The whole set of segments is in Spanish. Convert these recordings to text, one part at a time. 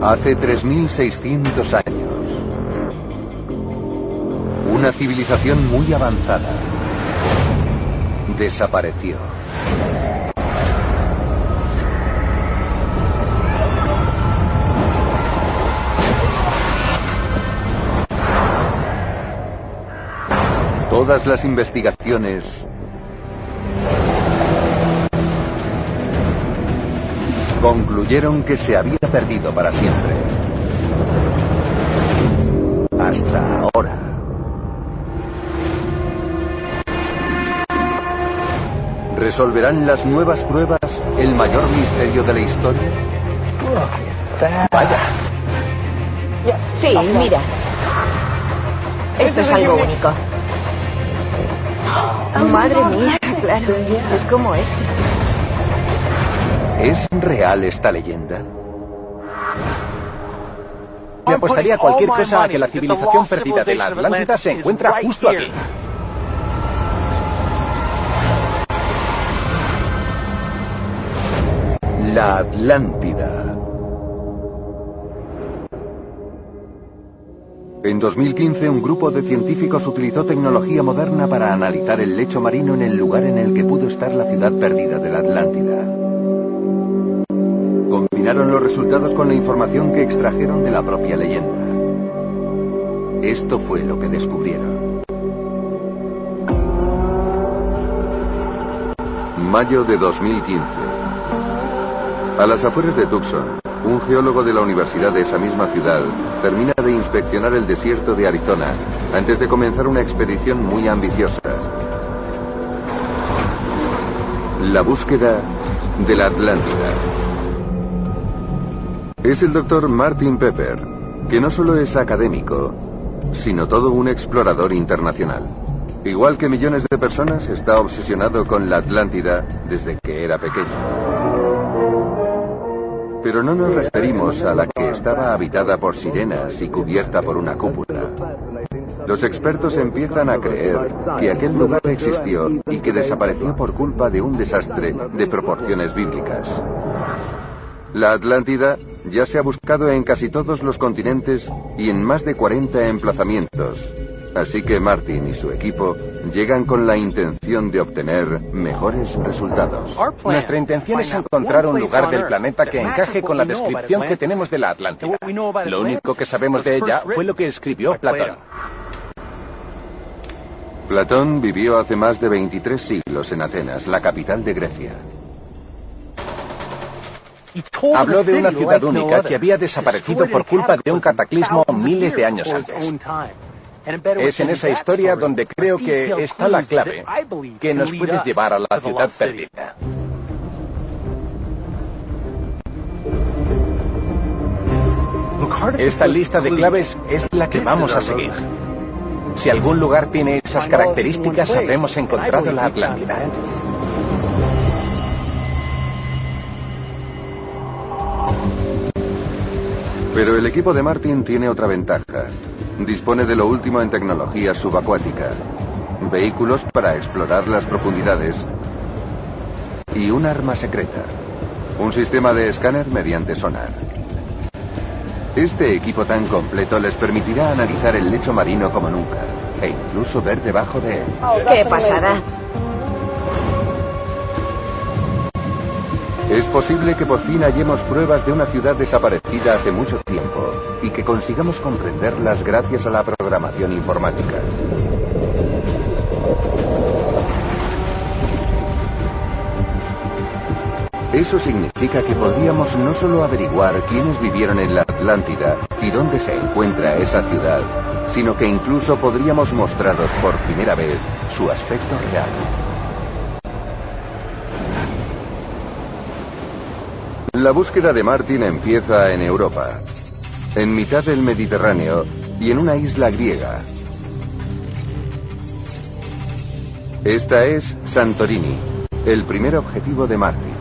Hace 3.600 años, una civilización muy avanzada desapareció. Todas las investigaciones concluyeron que se había perdido para siempre. Hasta ahora. ¿Resolverán las nuevas pruebas el mayor misterio de la historia? Vaya. Sí, mira. Esto es algo único. Madre mía, claro. Es como esto. ¿Es real esta leyenda? Me apostaría cualquier cosa a que la civilización perdida de la Atlántida se encuentra justo aquí. La Atlántida. En 2015, un grupo de científicos utilizó tecnología moderna para analizar el lecho marino en el lugar en el que pudo estar la ciudad perdida de la Atlántida. Combinaron los resultados con la información que extrajeron de la propia leyenda. Esto fue lo que descubrieron. Mayo de 2015. A las afueras de Tucson, un geólogo de la universidad de esa misma ciudad termina de inspeccionar el desierto de Arizona antes de comenzar una expedición muy ambiciosa. La búsqueda de la Atlántida. Es el doctor Martin Pepper, que no solo es académico, sino todo un explorador internacional. Igual que millones de personas, está obsesionado con la Atlántida desde que era pequeño. Pero no nos referimos a la que estaba habitada por sirenas y cubierta por una cúpula. Los expertos empiezan a creer que aquel lugar existió y que desapareció por culpa de un desastre de proporciones bíblicas. La Atlántida ya se ha buscado en casi todos los continentes y en más de 40 emplazamientos. Así que Martin y su equipo llegan con la intención de obtener mejores resultados. Nuestra intención es encontrar un lugar del planeta que encaje con la descripción que tenemos de la Atlántida. Lo único que sabemos de ella fue lo que escribió Platón. Platón vivió hace más de 23 siglos en Atenas, la capital de Grecia. Habló de una ciudad única que había desaparecido por culpa de un cataclismo miles de años antes. Es en esa historia donde creo que está la clave que nos puede llevar a la ciudad perdida. Esta lista de claves es la que vamos a seguir. Si algún lugar tiene esas características, habremos encontrado la Atlántida. Pero el equipo de Martin tiene otra ventaja. Dispone de lo último en tecnología subacuática, vehículos para explorar las profundidades y un arma secreta, un sistema de escáner mediante sonar. Este equipo tan completo les permitirá analizar el lecho marino como nunca e incluso ver debajo de él. ¿Qué pasará? Es posible que por fin hallemos pruebas de una ciudad desaparecida hace mucho tiempo y que consigamos comprenderlas gracias a la programación informática. Eso significa que podríamos no solo averiguar quiénes vivieron en la Atlántida y dónde se encuentra esa ciudad, sino que incluso podríamos mostraros por primera vez su aspecto real. La búsqueda de Martin empieza en Europa, en mitad del Mediterráneo y en una isla griega. Esta es Santorini, el primer objetivo de Martin.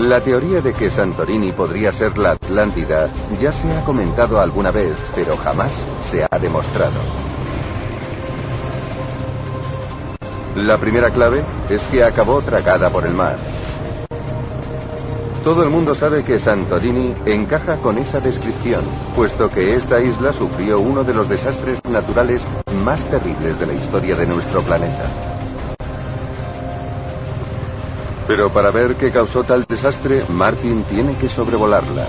La teoría de que Santorini podría ser la Atlántida ya se ha comentado alguna vez, pero jamás se ha demostrado. La primera clave es que acabó tragada por el mar. Todo el mundo sabe que Santorini encaja con esa descripción, puesto que esta isla sufrió uno de los desastres naturales más terribles de la historia de nuestro planeta. Pero para ver qué causó tal desastre, Martin tiene que sobrevolarla.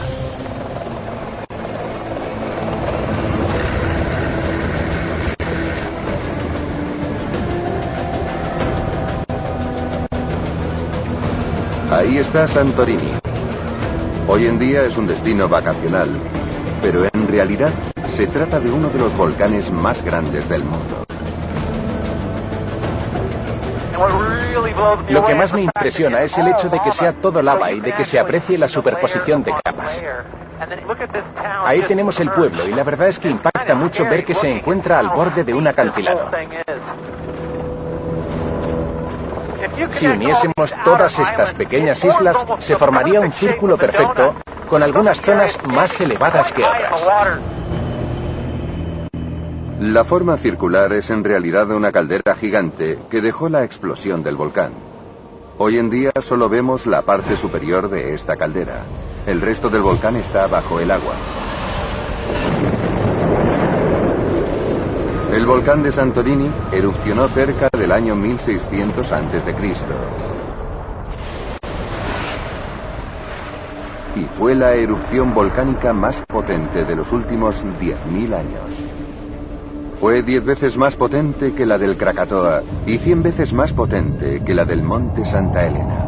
Ahí está Santorini. Hoy en día es un destino vacacional, pero en realidad se trata de uno de los volcanes más grandes del mundo. Lo que más me impresiona es el hecho de que sea todo lava y de que se aprecie la superposición de capas. Ahí tenemos el pueblo y la verdad es que impacta mucho ver que se encuentra al borde de un acantilado. Si uniésemos todas estas pequeñas islas, se formaría un círculo perfecto con algunas zonas más elevadas que otras. La forma circular es en realidad una caldera gigante que dejó la explosión del volcán. Hoy en día solo vemos la parte superior de esta caldera. El resto del volcán está bajo el agua. El volcán de Santorini erupcionó cerca del año 1600 a.C. Y fue la erupción volcánica más potente de los últimos 10.000 años. Fue 10 veces más potente que la del Krakatoa y 100 veces más potente que la del Monte Santa Elena.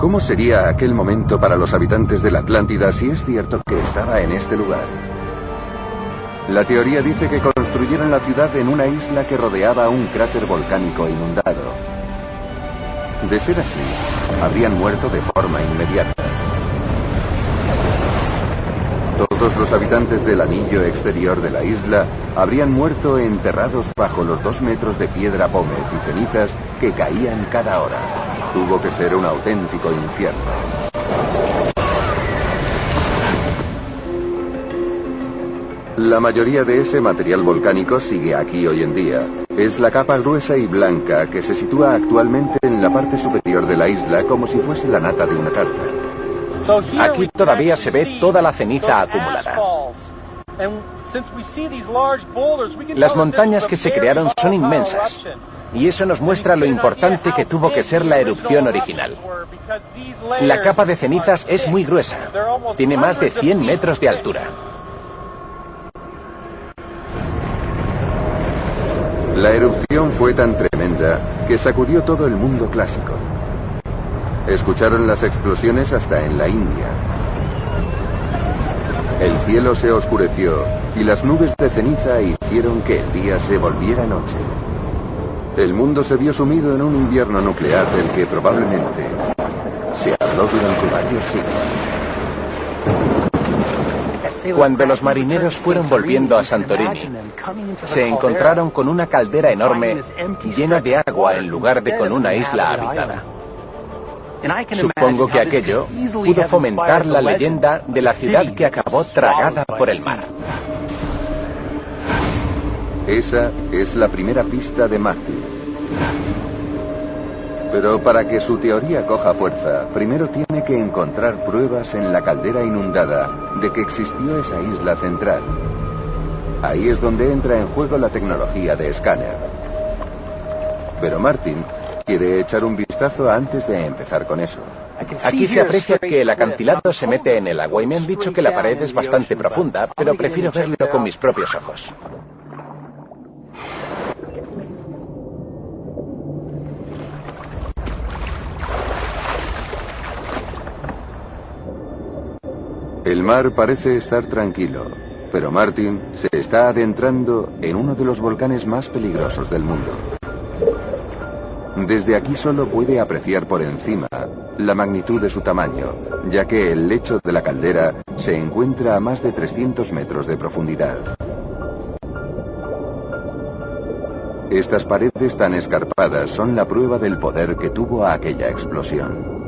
¿Cómo sería aquel momento para los habitantes de la Atlántida si es cierto que estaba en este lugar? La teoría dice que construyeron la ciudad en una isla que rodeaba un cráter volcánico inundado. De ser así, habrían muerto de forma inmediata. Todos los habitantes del anillo exterior de la isla habrían muerto enterrados bajo los dos metros de piedra pómez y cenizas que caían cada hora. Tuvo que ser un auténtico infierno. La mayoría de ese material volcánico sigue aquí hoy en día. Es la capa gruesa y blanca que se sitúa actualmente en la parte superior de la isla como si fuese la nata de una tarta. Aquí todavía se ve toda la ceniza acumulada. Las montañas que se crearon son inmensas. Y eso nos muestra lo importante que tuvo que ser la erupción original. La capa de cenizas es muy gruesa. Tiene más de 100 metros de altura. La erupción fue tan tremenda que sacudió todo el mundo clásico. Escucharon las explosiones hasta en la India. El cielo se oscureció y las nubes de ceniza hicieron que el día se volviera noche. El mundo se vio sumido en un invierno nuclear del que probablemente se habló durante varios siglos. Cuando los marineros fueron volviendo a Santorini, se encontraron con una caldera enorme llena de agua en lugar de con una isla habitada. Supongo que aquello pudo fomentar la leyenda de la ciudad que acabó tragada por el mar. Esa es la primera pista de Matthew. Pero para que su teoría coja fuerza, primero tiene que encontrar pruebas en la caldera inundada de que existió esa isla central. Ahí es donde entra en juego la tecnología de escáner. Pero Martin quiere echar un vistazo antes de empezar con eso. Aquí se aprecia que el acantilado se mete en el agua y me han dicho que la pared es bastante profunda, pero prefiero verlo con mis propios ojos. El mar parece estar tranquilo, pero Martin se está adentrando en uno de los volcanes más peligrosos del mundo. Desde aquí solo puede apreciar por encima la magnitud de su tamaño, ya que el lecho de la caldera se encuentra a más de 300 metros de profundidad. Estas paredes tan escarpadas son la prueba del poder que tuvo aquella explosión.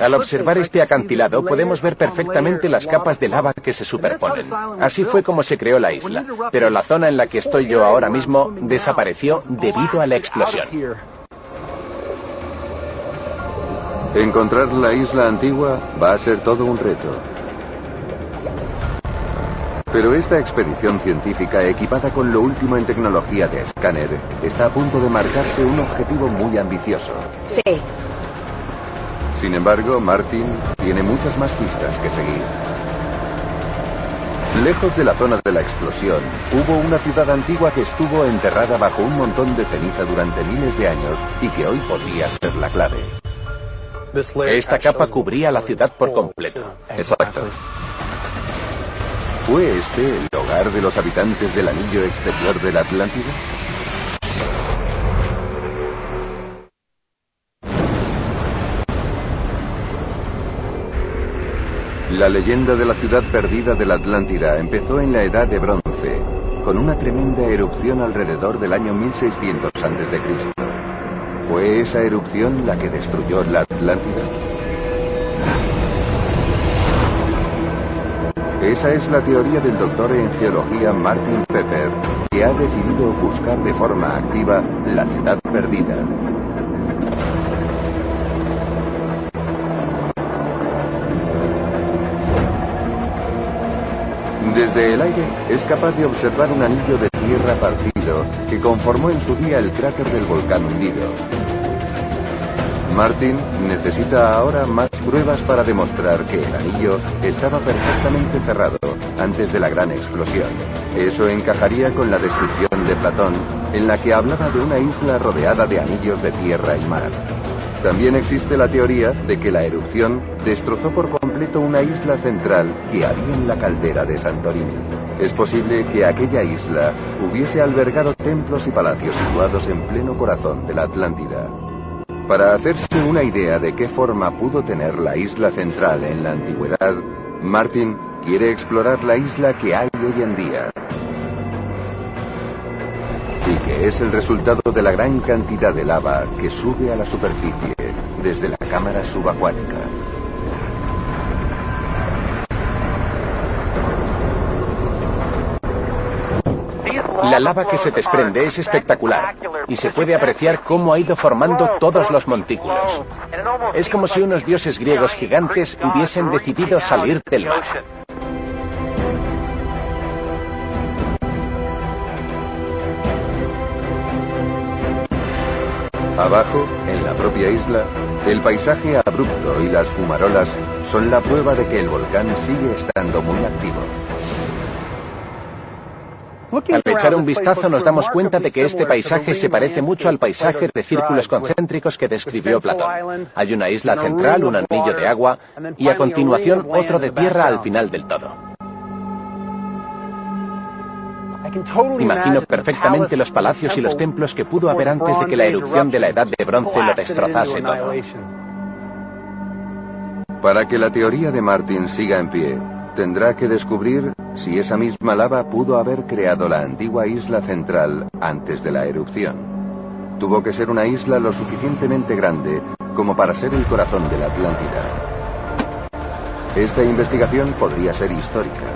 Al observar este acantilado podemos ver perfectamente las capas de lava que se superponen. Así fue como se creó la isla, pero la zona en la que estoy yo ahora mismo desapareció debido a la explosión. Encontrar la isla antigua va a ser todo un reto. Pero esta expedición científica equipada con lo último en tecnología de escáner está a punto de marcarse un objetivo muy ambicioso. Sí. Sin embargo, Martin tiene muchas más pistas que seguir. Lejos de la zona de la explosión, hubo una ciudad antigua que estuvo enterrada bajo un montón de ceniza durante miles de años y que hoy podría ser la clave. Esta capa cubría la ciudad por completo. Exacto. ¿Fue este el hogar de los habitantes del anillo exterior de la Atlántida? La leyenda de la ciudad perdida de la Atlántida empezó en la Edad de Bronce, con una tremenda erupción alrededor del año 1600 a.C. ¿Fue esa erupción la que destruyó la Atlántida? Esa es la teoría del doctor en geología Martin Pepper, que ha decidido buscar de forma activa la ciudad perdida. Desde el aire es capaz de observar un anillo de tierra partido que conformó en su día el cráter del volcán hundido. Martin necesita ahora más pruebas para demostrar que el anillo estaba perfectamente cerrado antes de la gran explosión. Eso encajaría con la descripción de Platón, en la que hablaba de una isla rodeada de anillos de tierra y mar. También existe la teoría de que la erupción destrozó por una isla central que había en la caldera de Santorini. Es posible que aquella isla hubiese albergado templos y palacios situados en pleno corazón de la Atlántida. Para hacerse una idea de qué forma pudo tener la isla central en la antigüedad, Martin quiere explorar la isla que hay hoy en día. Y que es el resultado de la gran cantidad de lava que sube a la superficie desde la cámara subacuática. La lava que se desprende es espectacular y se puede apreciar cómo ha ido formando todos los montículos. Es como si unos dioses griegos gigantes hubiesen decidido salir del mar. Abajo, en la propia isla, el paisaje abrupto y las fumarolas son la prueba de que el volcán sigue estando muy activo. Al echar un vistazo nos damos cuenta de que este paisaje se parece mucho al paisaje de círculos concéntricos que describió Platón. Hay una isla central, un anillo de agua y a continuación otro de tierra al final del todo. Imagino perfectamente los palacios y los templos que pudo haber antes de que la erupción de la Edad de Bronce lo destrozase todo. Para que la teoría de Martin siga en pie, tendrá que descubrir si esa misma lava pudo haber creado la antigua isla central antes de la erupción. Tuvo que ser una isla lo suficientemente grande como para ser el corazón de la Atlántida. Esta investigación podría ser histórica.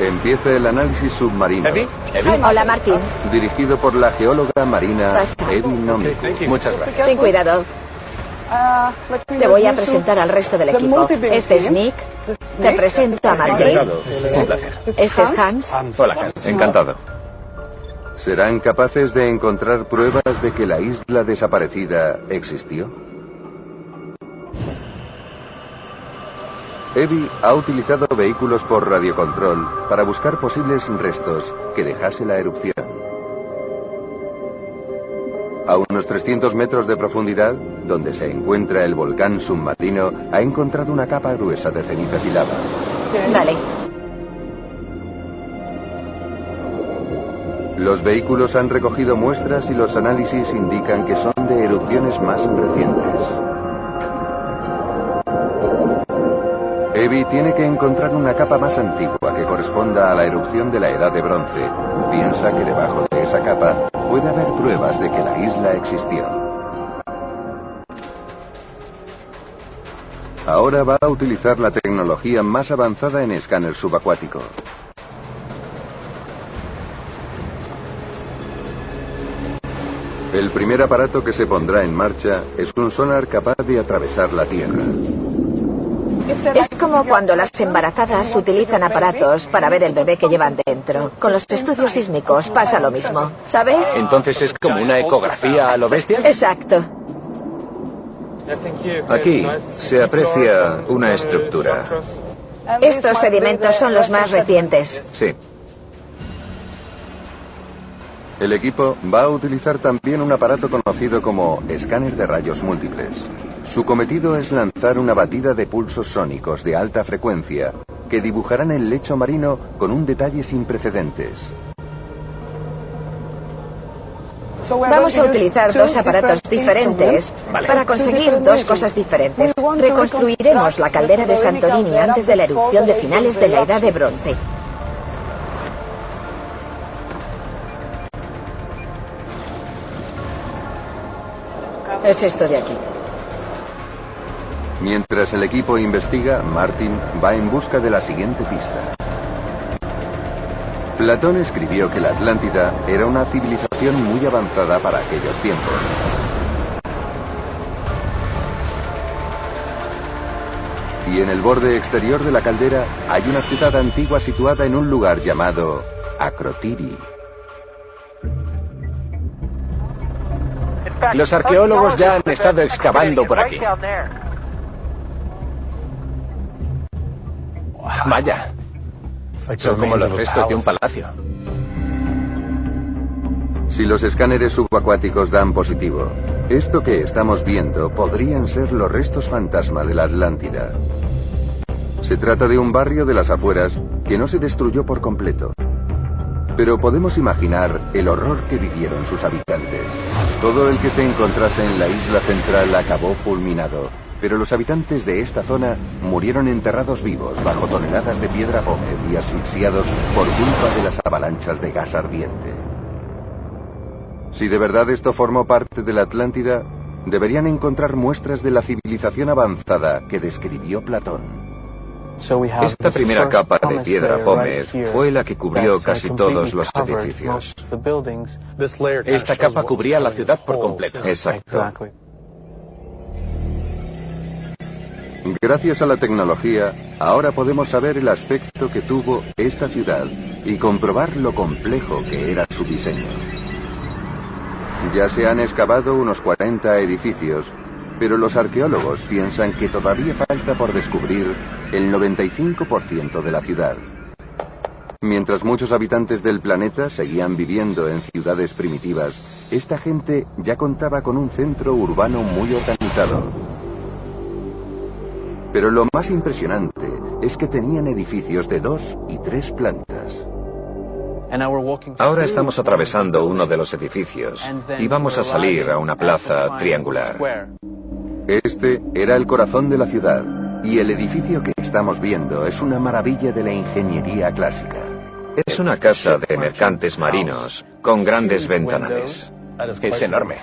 Empieza el análisis submarino. Hola, Martín. Dirigido por la geóloga marina Evi. Muchas gracias. Ten cuidado. Te voy a presentar al resto del equipo. Este es Nick. Te presento a Martín. Encantado. Un placer. Este es Hans. Hola, Hans. Encantado. ¿Serán capaces de encontrar pruebas de que la isla desaparecida existió? Evi ha utilizado vehículos por radiocontrol para buscar posibles restos que dejase la erupción. A unos 300 metros de profundidad, donde se encuentra el volcán submarino, ha encontrado una capa gruesa de cenizas y lava. Dale. Los vehículos han recogido muestras y los análisis indican que son de erupciones más recientes. Evi tiene que encontrar una capa más antigua que corresponda a la erupción de la Edad de Bronce. Piensa que debajo de esa capa puede haber pruebas de que la isla existió. Ahora va a utilizar la tecnología más avanzada en escáner subacuático. El primer aparato que se pondrá en marcha es un sonar capaz de atravesar la Tierra. Es como cuando las embarazadas utilizan aparatos para ver el bebé que llevan dentro. Con los estudios sísmicos pasa lo mismo, ¿sabes? Entonces es como una ecografía a lo bestia. Exacto. Aquí se aprecia una estructura. Estos sedimentos son los más recientes. Sí. El equipo va a utilizar también un aparato conocido como escáner de rayos múltiples. Su cometido es lanzar una batida de pulsos sónicos de alta frecuencia que dibujarán el lecho marino con un detalle sin precedentes. Vamos a utilizar dos aparatos diferentes para conseguir dos cosas diferentes. Reconstruiremos la caldera de Santorini antes de la erupción de finales de la Edad de Bronce. Es esto de aquí. Mientras el equipo investiga, Martin va en busca de la siguiente pista. Platón escribió que la Atlántida era una civilización muy avanzada para aquellos tiempos. Y en el borde exterior de la caldera hay una ciudad antigua situada en un lugar llamado Acrotiri. Los arqueólogos ya han estado excavando por aquí. Vaya. Son como los restos de un palacio. Si los escáneres subacuáticos dan positivo, esto que estamos viendo podrían ser los restos fantasma de la Atlántida. Se trata de un barrio de las afueras que no se destruyó por completo. Pero podemos imaginar el horror que vivieron sus habitantes. Todo el que se encontrase en la isla central acabó fulminado, pero los habitantes de esta zona murieron enterrados vivos bajo toneladas de piedra pómez y asfixiados por culpa de las avalanchas de gas ardiente. Si de verdad esto formó parte de la Atlántida, deberían encontrar muestras de la civilización avanzada que describió Platón. Esta primera capa de piedra pómez fue la que cubrió casi todos los edificios. Esta capa cubría la ciudad por completo. Exacto. Gracias a la tecnología, ahora podemos saber el aspecto que tuvo esta ciudad y comprobar lo complejo que era su diseño. Ya se han excavado unos 40 edificios, pero los arqueólogos piensan que todavía falta por descubrir el 95% de la ciudad. Mientras muchos habitantes del planeta seguían viviendo en ciudades primitivas, esta gente ya contaba con un centro urbano muy organizado. Pero lo más impresionante es que tenían edificios de dos y tres plantas. Ahora estamos atravesando uno de los edificios y vamos a salir a una plaza triangular. Este era el corazón de la ciudad y el edificio que estamos viendo es una maravilla de la ingeniería clásica. Es una casa de mercantes marinos con grandes ventanales. Es enorme.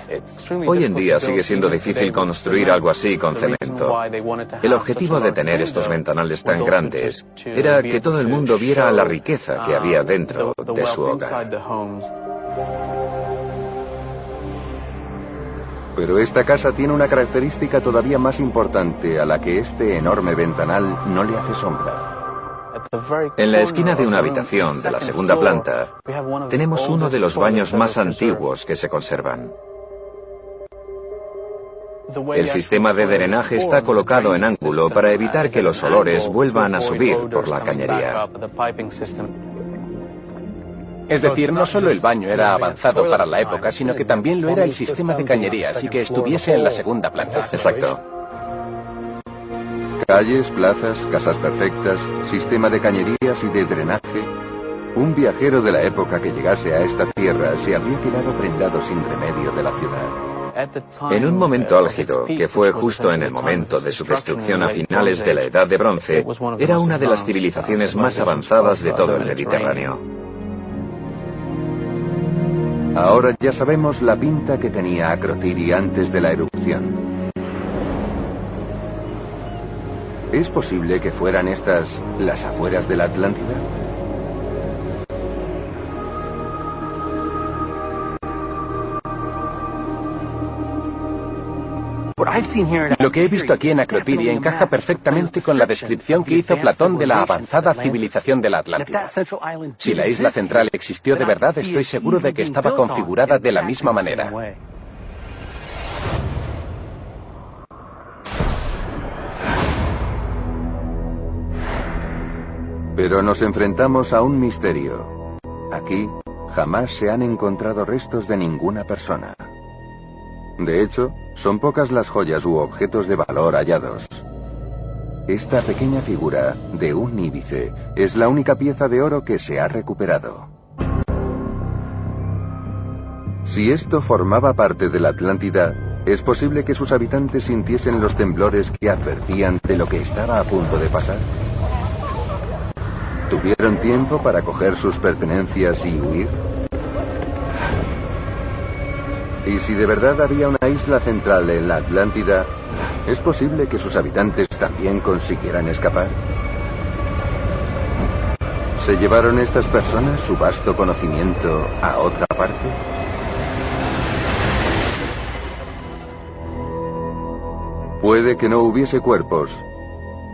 Hoy en día sigue siendo difícil construir algo así con cemento. El objetivo de tener estos ventanales tan grandes era que todo el mundo viera la riqueza que había dentro de su hogar. Pero esta casa tiene una característica todavía más importante a la que este enorme ventanal no le hace sombra. En la esquina de una habitación de la segunda planta tenemos uno de los baños más antiguos que se conservan. El sistema de drenaje está colocado en ángulo para evitar que los olores vuelvan a subir por la cañería. Es decir, no solo el baño era avanzado para la época, sino que también lo era el sistema de cañerías y que estuviese en la segunda planta. Exacto. Calles, plazas, casas perfectas, sistema de cañerías y de drenaje. Un viajero de la época que llegase a esta tierra se habría quedado prendado sin remedio de la ciudad. En un momento álgido, que fue justo en el momento de su destrucción a finales de la Edad de Bronce, era una de las civilizaciones más avanzadas de todo el Mediterráneo. Ahora ya sabemos la pinta que tenía Acrotiri antes de la erupción. ¿Es posible que fueran estas las afueras de la Atlántida? Lo que he visto aquí en Acrotiri encaja perfectamente con la descripción que hizo Platón de la avanzada civilización de la Atlántida. Si la isla central existió de verdad, estoy seguro de que estaba configurada de la misma manera. Pero nos enfrentamos a un misterio. Aquí jamás se han encontrado restos de ninguna persona. De hecho, son pocas las joyas u objetos de valor hallados. Esta pequeña figura de un íbice es la única pieza de oro que se ha recuperado. Si esto formaba parte de la Atlántida, es posible que sus habitantes sintiesen los temblores que advertían de lo que estaba a punto de pasar. ¿Tuvieron tiempo para coger sus pertenencias y huir? Y si de verdad había una isla central en la Atlántida, ¿es posible que sus habitantes también consiguieran escapar? ¿Se llevaron estas personas su vasto conocimiento a otra parte? Puede que no hubiese cuerpos,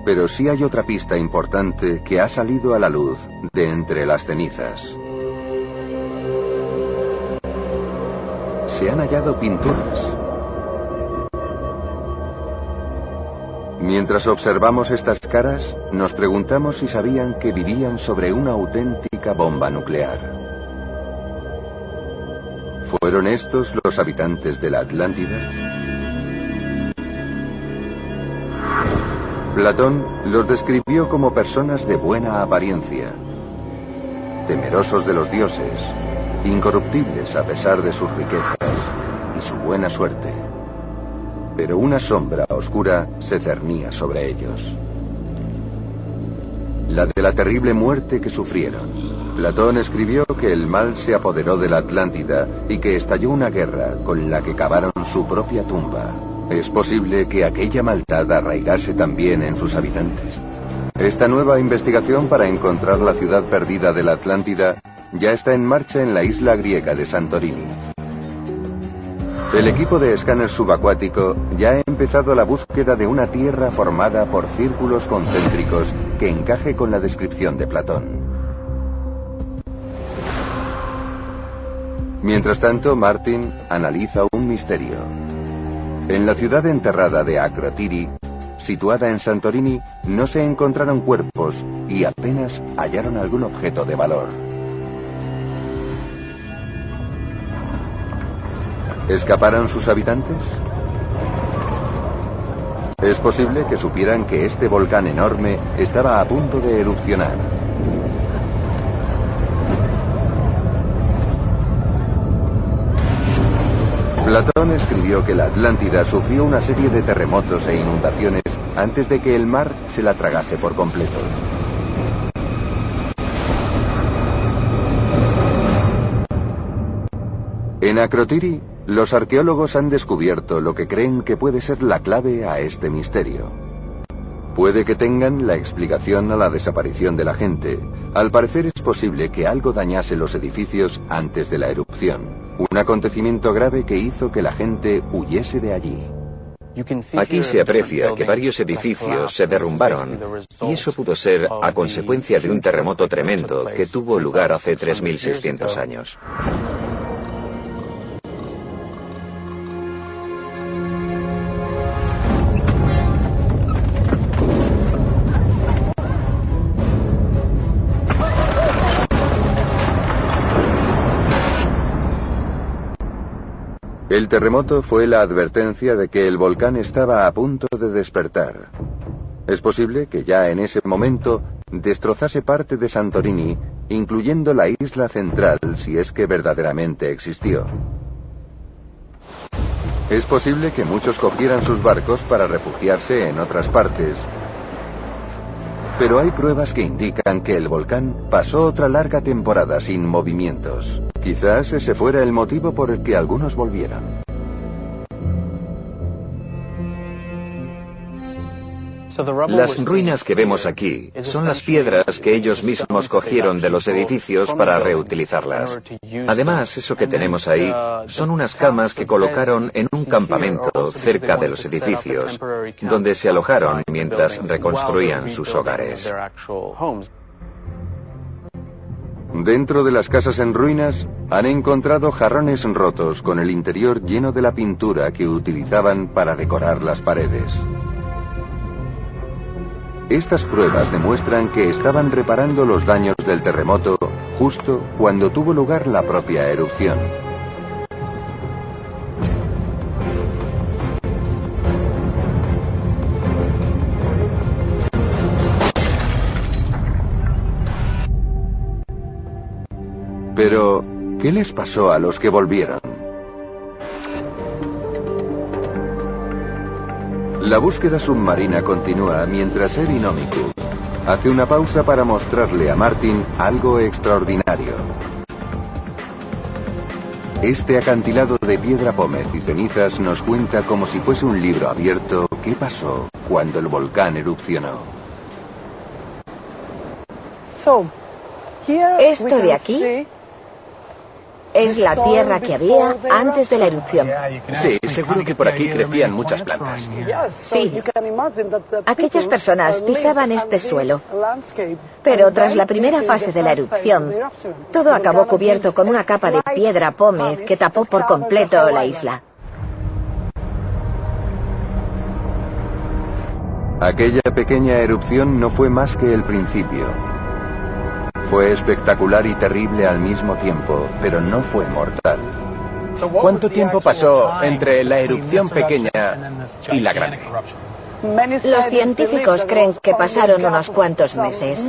pero sí hay otra pista importante que ha salido a la luz de entre las cenizas. se han hallado pinturas. Mientras observamos estas caras, nos preguntamos si sabían que vivían sobre una auténtica bomba nuclear. ¿Fueron estos los habitantes de la Atlántida? Platón los describió como personas de buena apariencia, temerosos de los dioses, incorruptibles a pesar de sus riquezas y su buena suerte. Pero una sombra oscura se cernía sobre ellos. La de la terrible muerte que sufrieron. Platón escribió que el mal se apoderó de la Atlántida y que estalló una guerra con la que cavaron su propia tumba. ¿Es posible que aquella maldad arraigase también en sus habitantes? Esta nueva investigación para encontrar la ciudad perdida de la Atlántida ya está en marcha en la isla griega de Santorini. El equipo de escáner subacuático ya ha empezado la búsqueda de una tierra formada por círculos concéntricos que encaje con la descripción de Platón. Mientras tanto, Martin analiza un misterio. En la ciudad enterrada de Akrotiri, situada en Santorini, no se encontraron cuerpos y apenas hallaron algún objeto de valor. ¿Escaparon sus habitantes? Es posible que supieran que este volcán enorme estaba a punto de erupcionar. Platón escribió que la Atlántida sufrió una serie de terremotos e inundaciones antes de que el mar se la tragase por completo. En Acrotiri, los arqueólogos han descubierto lo que creen que puede ser la clave a este misterio. Puede que tengan la explicación a la desaparición de la gente. Al parecer es posible que algo dañase los edificios antes de la erupción. Un acontecimiento grave que hizo que la gente huyese de allí. Aquí se aprecia que varios edificios se derrumbaron y eso pudo ser a consecuencia de un terremoto tremendo que tuvo lugar hace 3.600 años. El terremoto fue la advertencia de que el volcán estaba a punto de despertar. Es posible que ya en ese momento destrozase parte de Santorini, incluyendo la isla central si es que verdaderamente existió. Es posible que muchos cogieran sus barcos para refugiarse en otras partes, pero hay pruebas que indican que el volcán pasó otra larga temporada sin movimientos, Quizás ese fuera el motivo por el que algunos volvieron. Las ruinas que vemos aquí son las piedras que ellos mismos cogieron de los edificios para reutilizarlas. Además, eso que tenemos ahí son unas camas que colocaron en un campamento cerca de los edificios, donde se alojaron mientras reconstruían sus hogares. Dentro de las casas en ruinas han encontrado jarrones rotos con el interior lleno de la pintura que utilizaban para decorar las paredes. Estas pruebas demuestran que estaban reparando los daños del terremoto justo cuando tuvo lugar la propia erupción. Pero, ¿qué les pasó a los que volvieron? La búsqueda submarina continúa mientras Erinomiku hace una pausa para mostrarle a Martin algo extraordinario. Este acantilado de piedra pómez y cenizas nos cuenta como si fuese un libro abierto qué pasó cuando el volcán erupcionó. Esto de aquí es la tierra que había antes de la erupción. Sí, seguro que por aquí crecían muchas plantas. Sí. Aquellas personas pisaban este suelo. Pero tras la primera fase de la erupción, todo acabó cubierto con una capa de piedra pómez que tapó por completo la isla. Aquella pequeña erupción no fue más que el principio. Fue espectacular y terrible al mismo tiempo, pero no fue mortal. ¿Cuánto tiempo pasó entre la erupción pequeña y la grande? Los científicos creen que pasaron unos cuantos meses.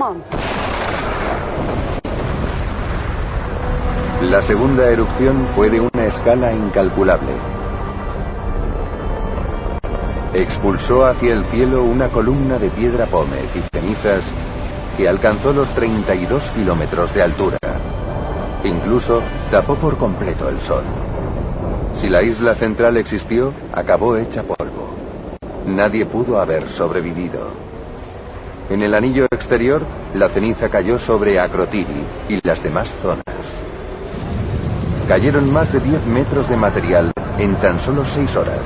La segunda erupción fue de una escala incalculable. Expulsó hacia el cielo una columna de piedra pómez y cenizas que alcanzó los 32 kilómetros de altura. Incluso tapó por completo el sol. Si la isla central existió, acabó hecha polvo. Nadie pudo haber sobrevivido. En el anillo exterior, la ceniza cayó sobre Acrotiri y las demás zonas. Cayeron más de 10 metros de material en tan solo 6 horas,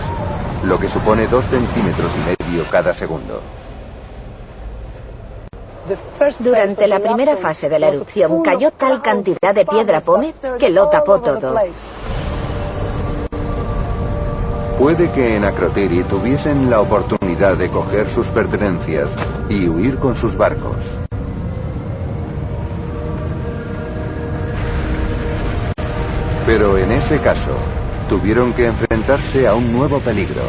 lo que supone 2 centímetros y medio cada segundo. Durante la primera fase de la erupción cayó tal cantidad de piedra pómez que lo tapó todo. Puede que en Acrotiri tuviesen la oportunidad de coger sus pertenencias y huir con sus barcos. Pero en ese caso, tuvieron que enfrentarse a un nuevo peligro.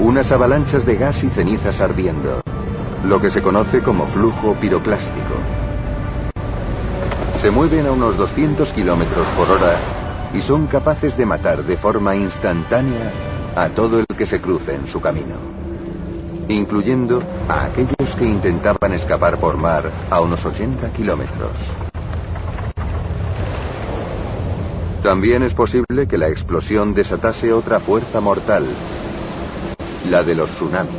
Unas avalanchas de gas y cenizas ardiendo, lo que se conoce como flujo piroclástico. Se mueven a unos 200 kilómetros por hora y son capaces de matar de forma instantánea a todo el que se cruce en su camino, incluyendo a aquellos que intentaban escapar por mar a unos 80 kilómetros. También es posible que la explosión desatase otra fuerza mortal la de los tsunamis.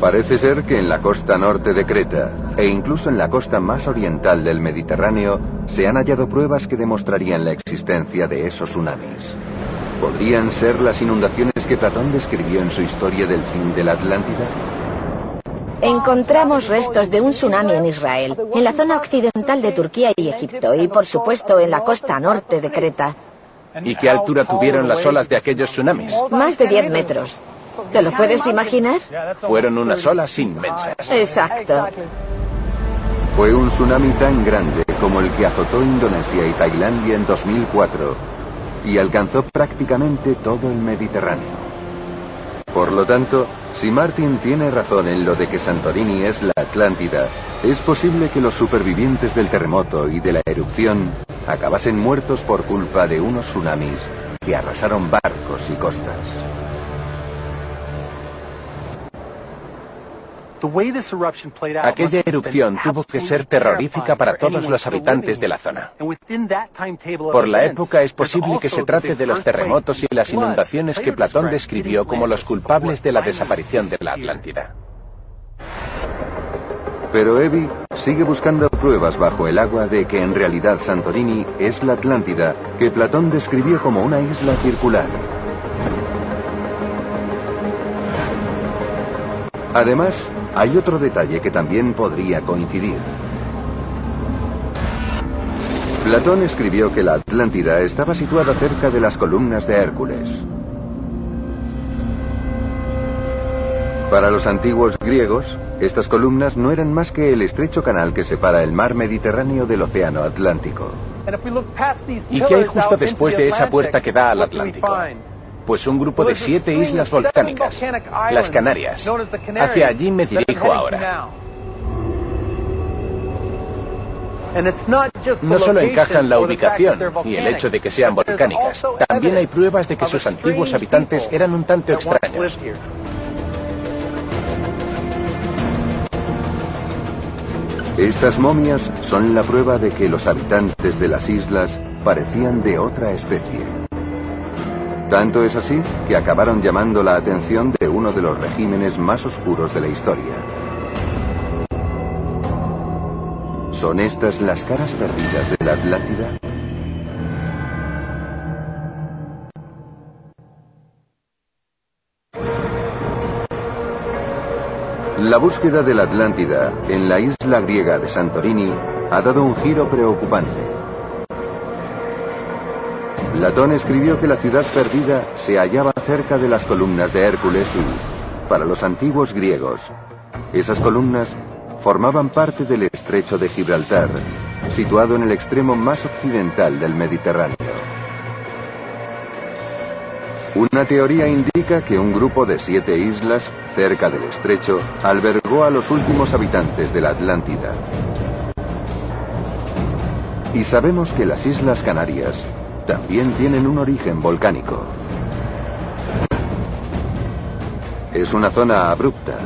Parece ser que en la costa norte de Creta, e incluso en la costa más oriental del Mediterráneo, se han hallado pruebas que demostrarían la existencia de esos tsunamis. ¿Podrían ser las inundaciones que Platón describió en su historia del fin de la Atlántida? Encontramos restos de un tsunami en Israel, en la zona occidental de Turquía y Egipto, y por supuesto en la costa norte de Creta. ¿Y qué altura tuvieron las olas de aquellos tsunamis? Más de 10 metros. ¿Te lo puedes imaginar? Fueron unas olas inmensas. Exacto. Fue un tsunami tan grande como el que azotó Indonesia y Tailandia en 2004 y alcanzó prácticamente todo el Mediterráneo. Por lo tanto, si Martin tiene razón en lo de que Santorini es la Atlántida, es posible que los supervivientes del terremoto y de la erupción acabasen muertos por culpa de unos tsunamis que arrasaron barcos y costas. Aquella erupción tuvo que ser terrorífica para todos los habitantes de la zona. Por la época es posible que se trate de los terremotos y las inundaciones que Platón describió como los culpables de la desaparición de la Atlántida. Pero Evi sigue buscando pruebas bajo el agua de que en realidad Santorini es la Atlántida que Platón describió como una isla circular. Además, hay otro detalle que también podría coincidir. Platón escribió que la Atlántida estaba situada cerca de las columnas de Hércules. Para los antiguos griegos, estas columnas no eran más que el estrecho canal que separa el mar Mediterráneo del Océano Atlántico. ¿Y qué hay justo después de esa puerta que da al Atlántico? Pues un grupo de siete islas volcánicas, las Canarias. Hacia allí me dirijo ahora. No solo encajan la ubicación y el hecho de que sean volcánicas, también hay pruebas de que sus antiguos habitantes eran un tanto extraños. Estas momias son la prueba de que los habitantes de las islas parecían de otra especie. Tanto es así que acabaron llamando la atención de uno de los regímenes más oscuros de la historia. ¿Son estas las caras perdidas de la Atlántida? La búsqueda de la Atlántida en la isla griega de Santorini ha dado un giro preocupante. Platón escribió que la ciudad perdida se hallaba cerca de las columnas de Hércules y, para los antiguos griegos, esas columnas formaban parte del estrecho de Gibraltar, situado en el extremo más occidental del Mediterráneo. Una teoría indica que un grupo de siete islas cerca del estrecho albergó a los últimos habitantes de la Atlántida. Y sabemos que las Islas Canarias también tienen un origen volcánico. Es una zona abrupta.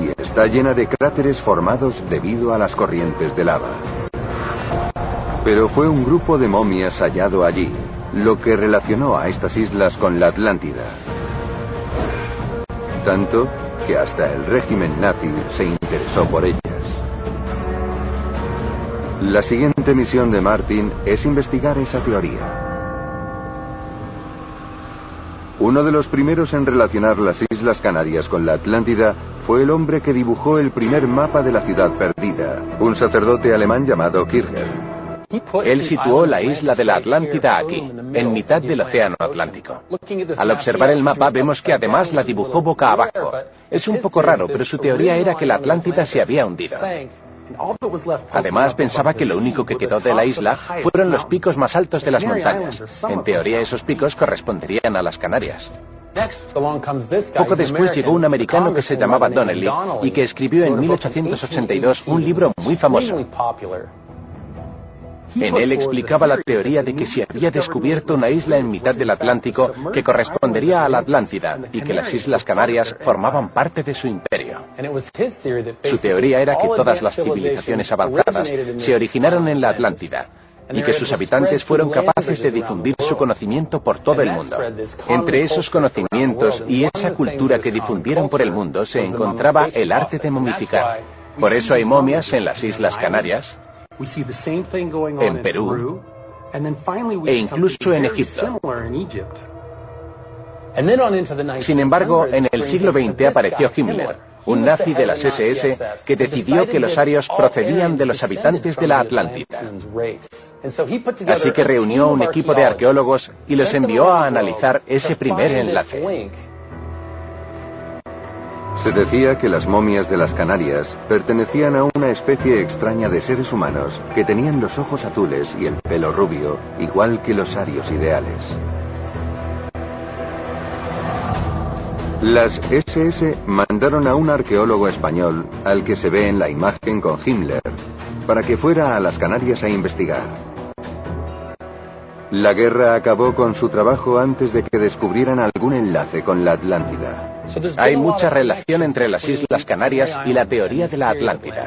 Y está llena de cráteres formados debido a las corrientes de lava. Pero fue un grupo de momias hallado allí, lo que relacionó a estas islas con la Atlántida. Tanto que hasta el régimen nazi se interesó por ellas. La siguiente misión de Martin es investigar esa teoría. Uno de los primeros en relacionar las Islas Canarias con la Atlántida fue el hombre que dibujó el primer mapa de la ciudad perdida, un sacerdote alemán llamado Kircher. Él situó la isla de la Atlántida aquí, en mitad del Océano Atlántico. Al observar el mapa vemos que además la dibujó boca abajo. Es un poco raro, pero su teoría era que la Atlántida se había hundido. Además, pensaba que lo único que quedó de la isla fueron los picos más altos de las montañas. En teoría, esos picos corresponderían a las Canarias. Poco después llegó un americano que se llamaba Donnelly y que escribió en 1882 un libro muy famoso. En él explicaba la teoría de que se había descubierto una isla en mitad del Atlántico que correspondería a la Atlántida y que las Islas Canarias formaban parte de su imperio. Su teoría era que todas las civilizaciones avanzadas se originaron en la Atlántida y que sus habitantes fueron capaces de difundir su conocimiento por todo el mundo. Entre esos conocimientos y esa cultura que difundieron por el mundo se encontraba el arte de momificar. Por eso hay momias en las Islas Canarias, en Perú e incluso en Egipto. Sin embargo, en el siglo XX apareció Himmler, un nazi de las SS que decidió que los arios procedían de los habitantes de la Atlántida. Así que reunió un equipo de arqueólogos y los envió a analizar ese primer enlace. Se decía que las momias de las Canarias pertenecían a una especie extraña de seres humanos que tenían los ojos azules y el pelo rubio, igual que los arios ideales. Las SS mandaron a un arqueólogo español, al que se ve en la imagen con Himmler, para que fuera a las Canarias a investigar. La guerra acabó con su trabajo antes de que descubrieran algún enlace con la Atlántida. Hay mucha relación entre las Islas Canarias y la teoría de la Atlántida.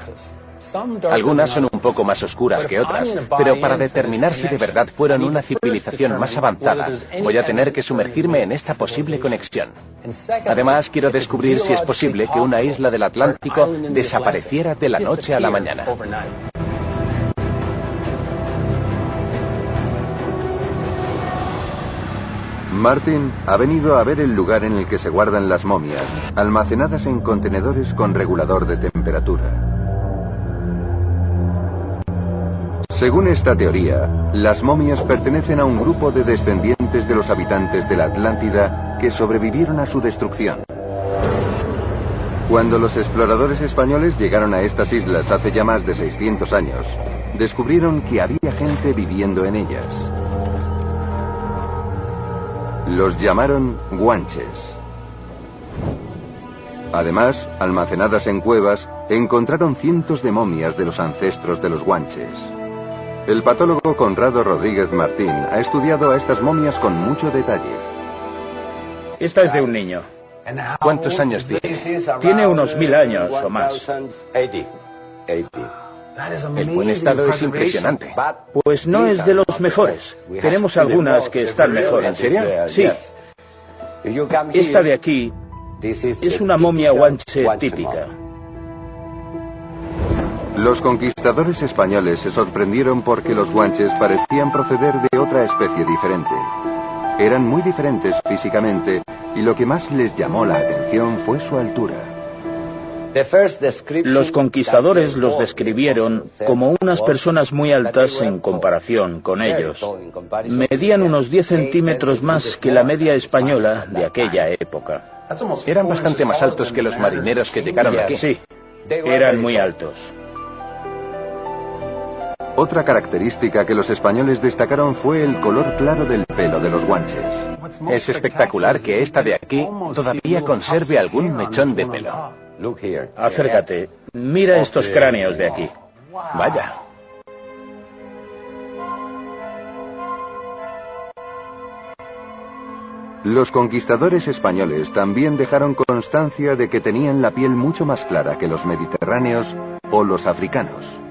Algunas son un poco más oscuras que otras, pero para determinar si de verdad fueron una civilización más avanzada, voy a tener que sumergirme en esta posible conexión. Además, quiero descubrir si es posible que una isla del Atlántico desapareciera de la noche a la mañana. Martin ha venido a ver el lugar en el que se guardan las momias, almacenadas en contenedores con regulador de temperatura. Según esta teoría, las momias pertenecen a un grupo de descendientes de los habitantes de la Atlántida que sobrevivieron a su destrucción. Cuando los exploradores españoles llegaron a estas islas hace ya más de 600 años, descubrieron que había gente viviendo en ellas. Los llamaron guanches. Además, almacenadas en cuevas, encontraron cientos de momias de los ancestros de los guanches. El patólogo Conrado Rodríguez Martín ha estudiado a estas momias con mucho detalle. Esta es de un niño. ¿Cuántos años tiene? Tiene unos mil años o más. El buen estado es impresionante. Pues no es de los mejores. Tenemos algunas que están mejor. ¿En serio? Sí. Esta de aquí es una momia guanche típica. Los conquistadores españoles se sorprendieron porque los guanches parecían proceder de otra especie diferente. Eran muy diferentes físicamente y lo que más les llamó la atención fue su altura. Los conquistadores los describieron como unas personas muy altas en comparación con ellos. Medían unos 10 centímetros más que la media española de aquella época. Eran bastante más altos que los marineros que llegaron aquí. Sí, eran muy altos. Otra característica que los españoles destacaron fue el color claro del pelo de los guanches. Es espectacular que esta de aquí todavía conserve algún mechón de pelo. Acércate. Mira estos cráneos de aquí. Vaya. Los conquistadores españoles también dejaron constancia de que tenían la piel mucho más clara que los mediterráneos o los africanos.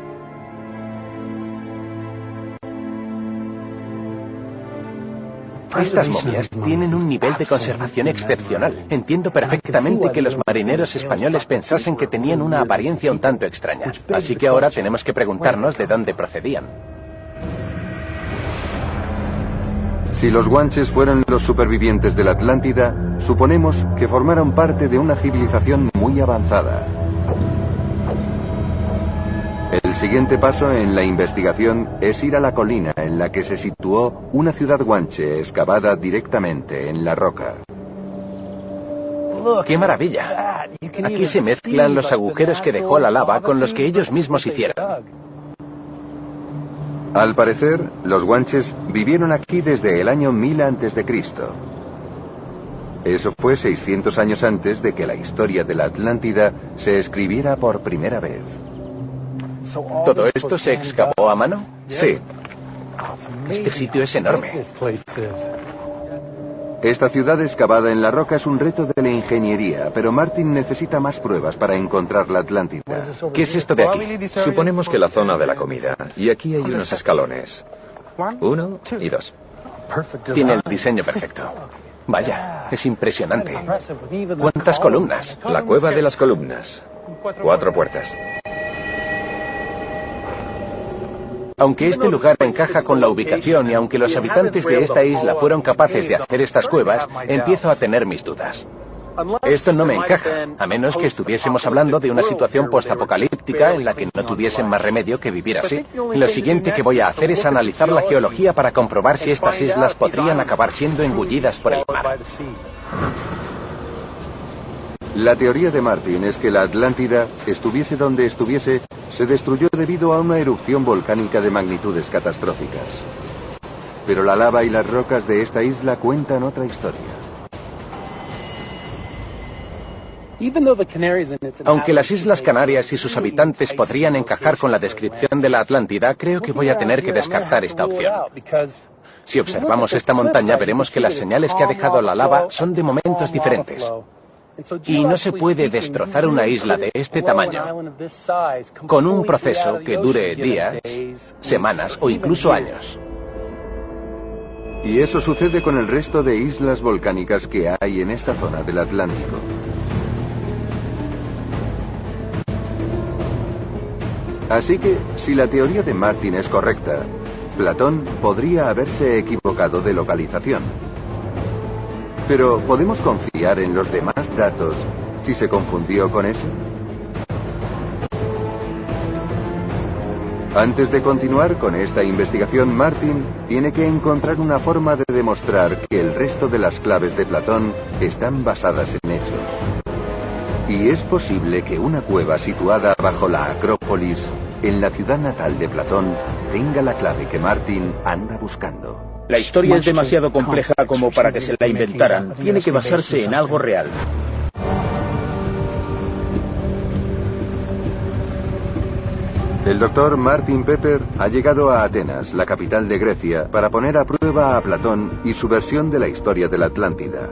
Estas momias tienen un nivel de conservación excepcional. Entiendo perfectamente que los marineros españoles pensasen que tenían una apariencia un tanto extraña. Así que ahora tenemos que preguntarnos de dónde procedían. Si los guanches fueron los supervivientes de la Atlántida, suponemos que formaron parte de una civilización muy avanzada. El siguiente paso en la investigación es ir a la colina en la que se situó una ciudad guanche excavada directamente en la roca. ¡Qué maravilla! Aquí se mezclan los agujeros que dejó la lava con los que ellos mismos hicieron. Al parecer, los guanches vivieron aquí desde el año 1000 a.C. Eso fue 600 años antes de que la historia de la Atlántida se escribiera por primera vez. ¿Todo esto se excavó a mano? Sí. Este sitio es enorme. Esta ciudad excavada en la roca es un reto de la ingeniería, pero Martin necesita más pruebas para encontrar la Atlántida. ¿Qué es esto de aquí? Suponemos que la zona de la comida. Y aquí hay unos escalones. Uno y dos. Tiene el diseño perfecto. Vaya, es impresionante. ¿Cuántas columnas? La cueva de las columnas. Cuatro puertas. Aunque este lugar encaja con la ubicación y aunque los habitantes de esta isla fueron capaces de hacer estas cuevas, empiezo a tener mis dudas. Esto no me encaja, a menos que estuviésemos hablando de una situación postapocalíptica en la que no tuviesen más remedio que vivir así. Lo siguiente que voy a hacer es analizar la geología para comprobar si estas islas podrían acabar siendo engullidas por el mar. La teoría de Martin es que la Atlántida, estuviese donde estuviese, se destruyó debido a una erupción volcánica de magnitudes catastróficas. Pero la lava y las rocas de esta isla cuentan otra historia. Aunque las Islas Canarias y sus habitantes podrían encajar con la descripción de la Atlántida, creo que voy a tener que descartar esta opción. Si observamos esta montaña, veremos que las señales que ha dejado la lava son de momentos diferentes. Y no se puede destrozar una isla de este tamaño con un proceso que dure días, semanas o incluso años. Y eso sucede con el resto de islas volcánicas que hay en esta zona del Atlántico. Así que, si la teoría de Martin es correcta, Platón podría haberse equivocado de localización. Pero, ¿podemos confiar en los demás datos si se confundió con eso? Antes de continuar con esta investigación, Martin tiene que encontrar una forma de demostrar que el resto de las claves de Platón están basadas en hechos. Y es posible que una cueva situada bajo la Acrópolis, en la ciudad natal de Platón, tenga la clave que Martin anda buscando. La historia es demasiado compleja como para que se la inventaran. Tiene que basarse en algo real. El doctor Martin Pepper ha llegado a Atenas, la capital de Grecia, para poner a prueba a Platón y su versión de la historia de la Atlántida.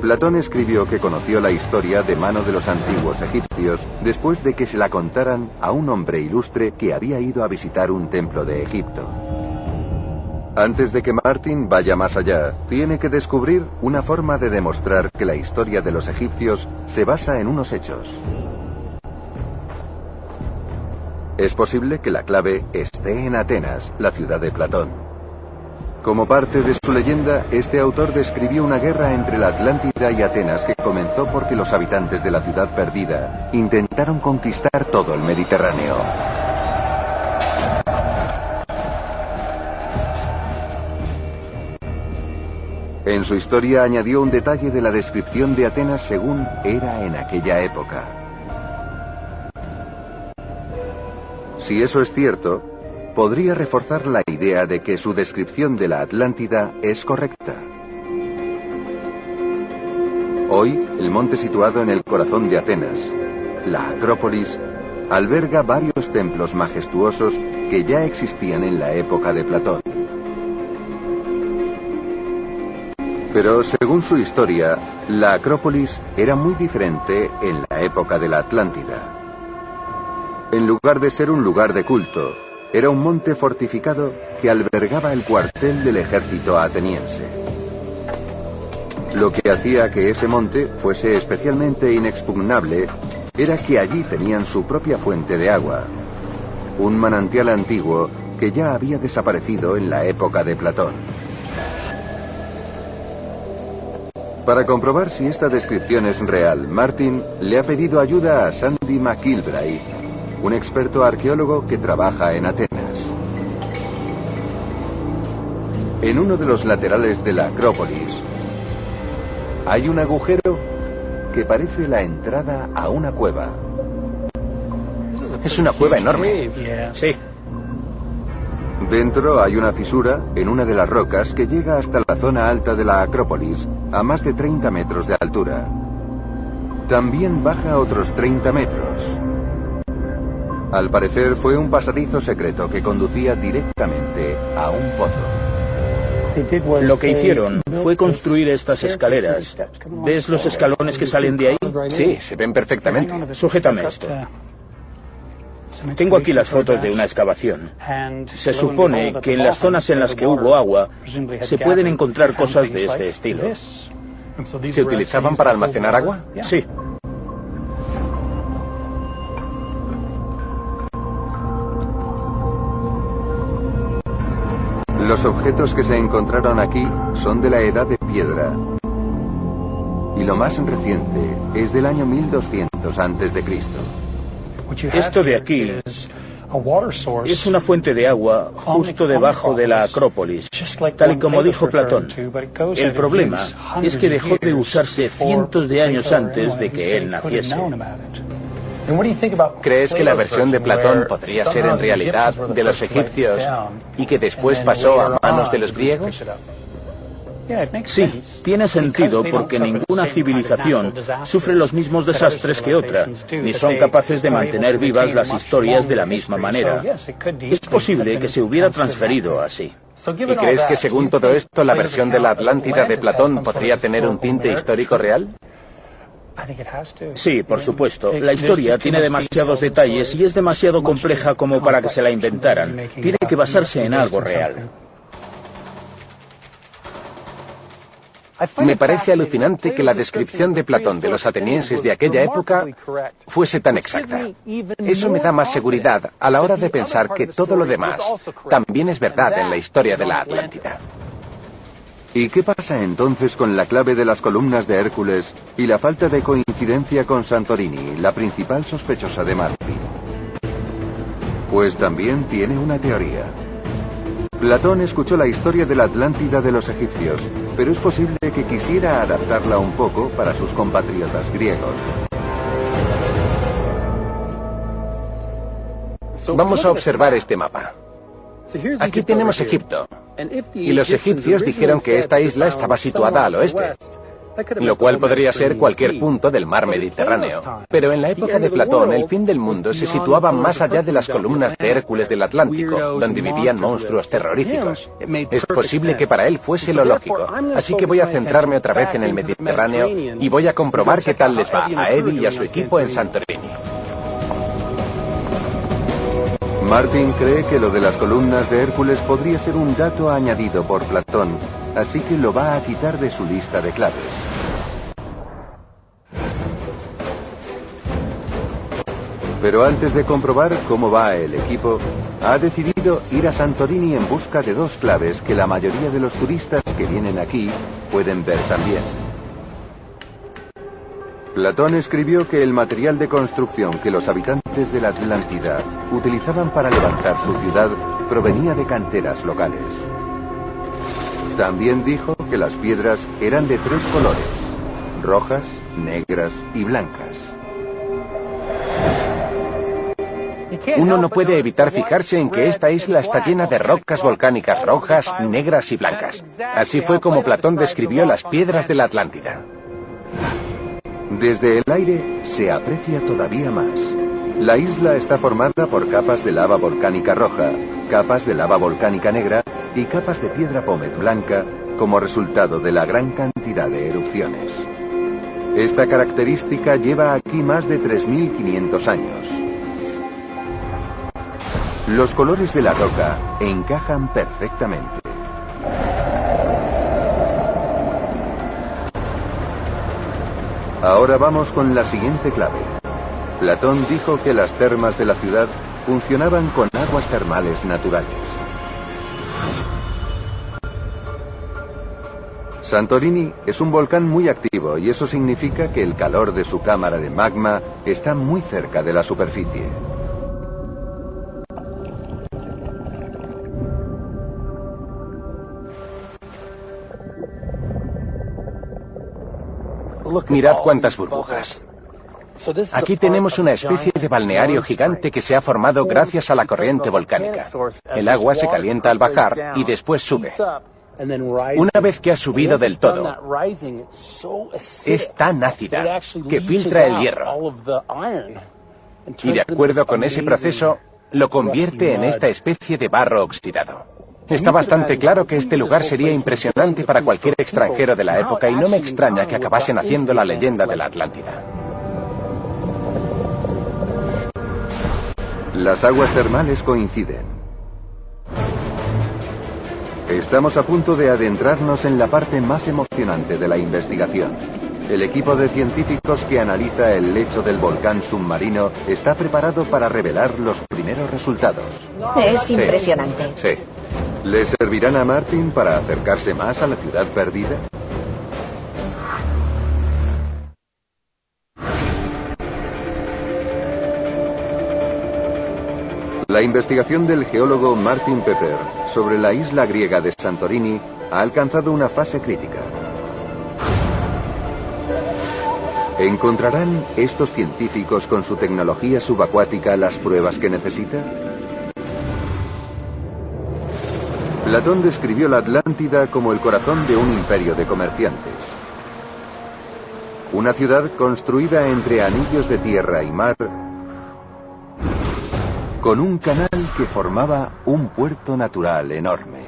Platón escribió que conoció la historia de mano de los antiguos egipcios después de que se la contaran a un hombre ilustre que había ido a visitar un templo de Egipto. Antes de que Martin vaya más allá, tiene que descubrir una forma de demostrar que la historia de los egipcios se basa en unos hechos. Es posible que la clave esté en Atenas, la ciudad de Platón. Como parte de su leyenda, este autor describió una guerra entre la Atlántida y Atenas que comenzó porque los habitantes de la ciudad perdida intentaron conquistar todo el Mediterráneo. En su historia añadió un detalle de la descripción de Atenas según era en aquella época. Si eso es cierto, podría reforzar la idea de que su descripción de la Atlántida es correcta. Hoy, el monte situado en el corazón de Atenas, la Acrópolis, alberga varios templos majestuosos que ya existían en la época de Platón. Pero según su historia, la Acrópolis era muy diferente en la época de la Atlántida. En lugar de ser un lugar de culto, era un monte fortificado que albergaba el cuartel del ejército ateniense. Lo que hacía que ese monte fuese especialmente inexpugnable era que allí tenían su propia fuente de agua, un manantial antiguo que ya había desaparecido en la época de Platón. Para comprobar si esta descripción es real, Martin le ha pedido ayuda a Sandy McIlbray, un experto arqueólogo que trabaja en Atenas. En uno de los laterales de la Acrópolis hay un agujero que parece la entrada a una cueva. Es una cueva enorme. Sí. Dentro hay una fisura en una de las rocas que llega hasta la zona alta de la Acrópolis, a más de 30 metros de altura. También baja otros 30 metros. Al parecer fue un pasadizo secreto que conducía directamente a un pozo. Lo que hicieron fue construir estas escaleras. ¿Ves los escalones que salen de ahí? Sí, se ven perfectamente. Sujétame esto. Tengo aquí las fotos de una excavación. Se supone que en las zonas en las que hubo agua se pueden encontrar cosas de este estilo. ¿Se utilizaban para almacenar agua? Sí. Los objetos que se encontraron aquí son de la edad de piedra. Y lo más reciente es del año 1200 antes de Cristo. Esto de aquí es una fuente de agua justo debajo de la Acrópolis, tal y como dijo Platón. El problema es que dejó de usarse cientos de años antes de que él naciese. ¿Crees que la versión de Platón podría ser en realidad de los egipcios y que después pasó a manos de los griegos? Sí, tiene sentido porque ninguna civilización sufre los mismos desastres que otra, ni son capaces de mantener vivas las historias de la misma manera. Es posible que se hubiera transferido así. ¿Y crees que según todo esto la versión de la Atlántida de Platón podría tener un tinte histórico real? Sí, por supuesto. La historia tiene demasiados detalles y es demasiado compleja como para que se la inventaran. Tiene que basarse en algo real. Me parece alucinante que la descripción de Platón de los atenienses de aquella época fuese tan exacta. Eso me da más seguridad a la hora de pensar que todo lo demás también es verdad en la historia de la Atlántida. ¿Y qué pasa entonces con la clave de las columnas de Hércules y la falta de coincidencia con Santorini, la principal sospechosa de Marty? Pues también tiene una teoría. Platón escuchó la historia de la Atlántida de los egipcios, pero es posible que quisiera adaptarla un poco para sus compatriotas griegos. Vamos a observar este mapa. Aquí tenemos Egipto. Y los egipcios dijeron que esta isla estaba situada al oeste, lo cual podría ser cualquier punto del mar Mediterráneo. Pero en la época de Platón, el fin del mundo se situaba más allá de las columnas de Hércules del Atlántico, donde vivían monstruos terroríficos. Es posible que para él fuese lo lógico. Así que voy a centrarme otra vez en el Mediterráneo y voy a comprobar qué tal les va a Eddie y a su equipo en Santorini. Martin cree que lo de las columnas de Hércules podría ser un dato añadido por Platón, así que lo va a quitar de su lista de claves. Pero antes de comprobar cómo va el equipo, ha decidido ir a Santorini en busca de dos claves que la mayoría de los turistas que vienen aquí pueden ver también. Platón escribió que el material de construcción que los habitantes de la Atlántida utilizaban para levantar su ciudad provenía de canteras locales. También dijo que las piedras eran de tres colores, rojas, negras y blancas. Uno no puede evitar fijarse en que esta isla está llena de rocas volcánicas rojas, negras y blancas. Así fue como Platón describió las piedras de la Atlántida. Desde el aire se aprecia todavía más. La isla está formada por capas de lava volcánica roja, capas de lava volcánica negra y capas de piedra pómez blanca como resultado de la gran cantidad de erupciones. Esta característica lleva aquí más de 3.500 años. Los colores de la roca encajan perfectamente. Ahora vamos con la siguiente clave. Platón dijo que las termas de la ciudad funcionaban con aguas termales naturales. Santorini es un volcán muy activo y eso significa que el calor de su cámara de magma está muy cerca de la superficie. Mirad cuántas burbujas. Aquí tenemos una especie de balneario gigante que se ha formado gracias a la corriente volcánica. El agua se calienta al bajar y después sube. Una vez que ha subido del todo, es tan ácida que filtra el hierro. Y de acuerdo con ese proceso, lo convierte en esta especie de barro oxidado. Está bastante claro que este lugar sería impresionante para cualquier extranjero de la época y no me extraña que acabasen haciendo la leyenda de la Atlántida. Las aguas termales coinciden. Estamos a punto de adentrarnos en la parte más emocionante de la investigación. El equipo de científicos que analiza el lecho del volcán submarino está preparado para revelar los primeros resultados. Es impresionante. Sí. ¿Le servirán a Martin para acercarse más a la ciudad perdida? La investigación del geólogo Martin Pepper sobre la isla griega de Santorini ha alcanzado una fase crítica. ¿Encontrarán estos científicos con su tecnología subacuática las pruebas que necesitan? Platón describió la Atlántida como el corazón de un imperio de comerciantes. Una ciudad construida entre anillos de tierra y mar, con un canal que formaba un puerto natural enorme.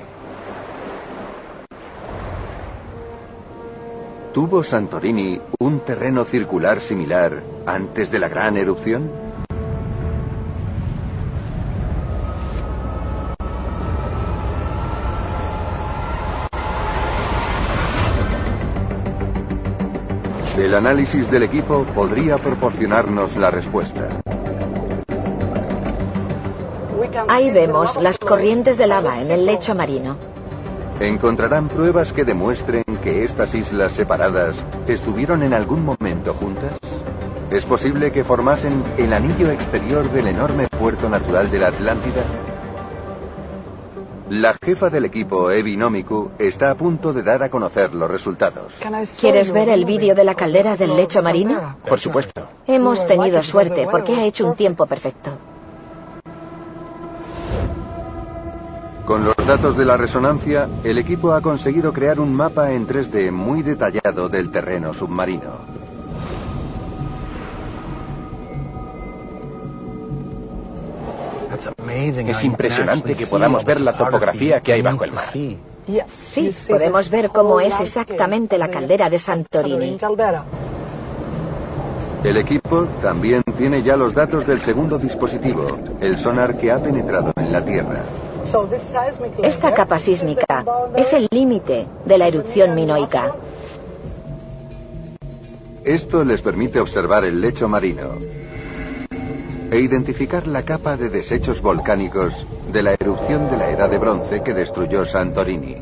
¿Tuvo Santorini un terreno circular similar antes de la gran erupción? El análisis del equipo podría proporcionarnos la respuesta. Ahí vemos las corrientes de lava en el lecho marino. Encontrarán pruebas que demuestren que estas islas separadas estuvieron en algún momento juntas. ¿Es posible que formasen el anillo exterior del enorme puerto natural de la Atlántida? La jefa del equipo, Evi Nomiku, está a punto de dar a conocer los resultados. ¿Quieres ver el vídeo de la caldera del lecho marino? Por supuesto. Hemos tenido suerte porque ha hecho un tiempo perfecto. Con los datos de la resonancia, el equipo ha conseguido crear un mapa en 3D muy detallado del terreno submarino. Es impresionante que podamos ver la topografía que hay bajo el mar. Sí, podemos ver cómo es exactamente la caldera de Santorini. El equipo también tiene ya los datos del segundo dispositivo, el sonar que ha penetrado en la Tierra. Esta capa sísmica es el límite de la erupción minoica. Esto les permite observar el lecho marino, e identificar la capa de desechos volcánicos de la erupción de la Edad de Bronce que destruyó Santorini.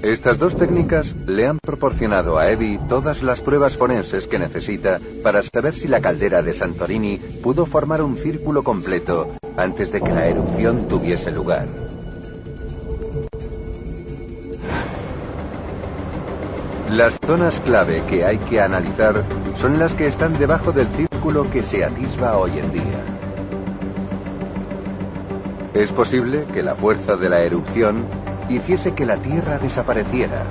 Estas dos técnicas le han proporcionado a Evi todas las pruebas forenses que necesita para saber si la caldera de Santorini pudo formar un círculo completo antes de que la erupción tuviese lugar. Las zonas clave que hay que analizar son las que están debajo del círculo que se atisba hoy en día. Es posible que la fuerza de la erupción hiciese que la Tierra desapareciera.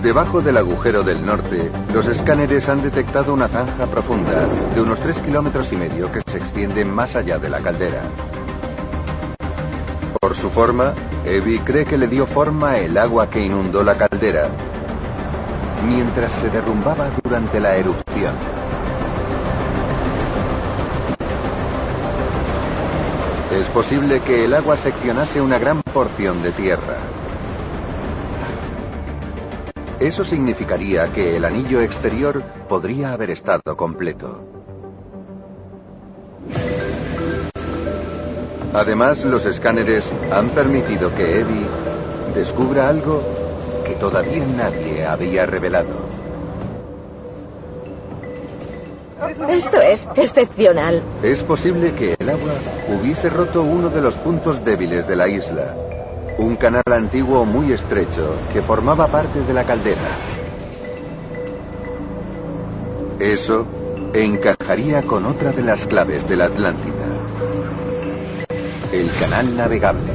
Debajo del agujero del norte, los escáneres han detectado una zanja profunda de unos 3 kilómetros y medio que se extiende más allá de la caldera. Por su forma, Evi cree que le dio forma el agua que inundó la caldera mientras se derrumbaba durante la erupción. Es posible que el agua seccionase una gran porción de tierra. Eso significaría que el anillo exterior podría haber estado completo. Además, los escáneres han permitido que Eddie descubra algo que todavía nadie había revelado. Esto es excepcional. Es posible que el agua hubiese roto uno de los puntos débiles de la isla. Un canal antiguo muy estrecho que formaba parte de la caldera. Eso encajaría con otra de las claves de la Atlántida. El canal navegable.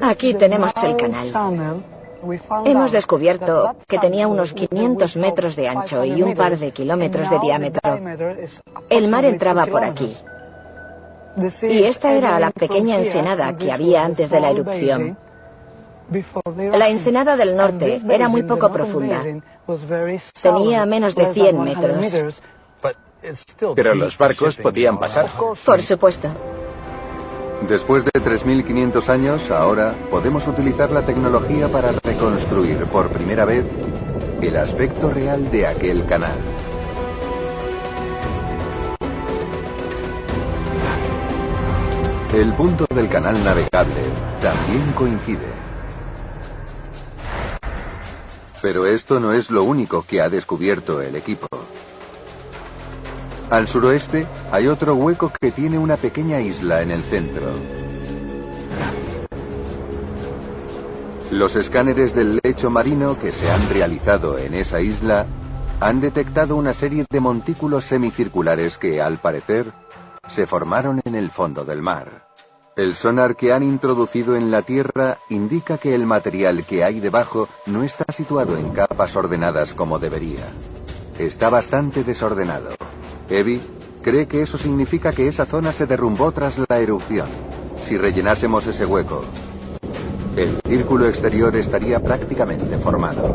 Aquí tenemos el canal. Hemos descubierto que tenía unos 500 metros de ancho y un par de kilómetros de diámetro. El mar entraba por aquí. Y esta era la pequeña ensenada que había antes de la erupción. La ensenada del norte era muy poco profunda. Tenía menos de 100 metros. Pero los barcos podían pasar. Por supuesto. Después de 3.500 años, ahora podemos utilizar la tecnología para reconstruir por primera vez el aspecto real de aquel canal. El punto del canal navegable también coincide. Pero esto no es lo único que ha descubierto el equipo. Al suroeste hay otro hueco que tiene una pequeña isla en el centro. Los escáneres del lecho marino que se han realizado en esa isla han detectado una serie de montículos semicirculares que, al parecer, se formaron en el fondo del mar. El sonar que han introducido en la Tierra indica que el material que hay debajo no está situado en capas ordenadas como debería. Está bastante desordenado. Evie cree que eso significa que esa zona se derrumbó tras la erupción. Si rellenásemos ese hueco, el círculo exterior estaría prácticamente formado.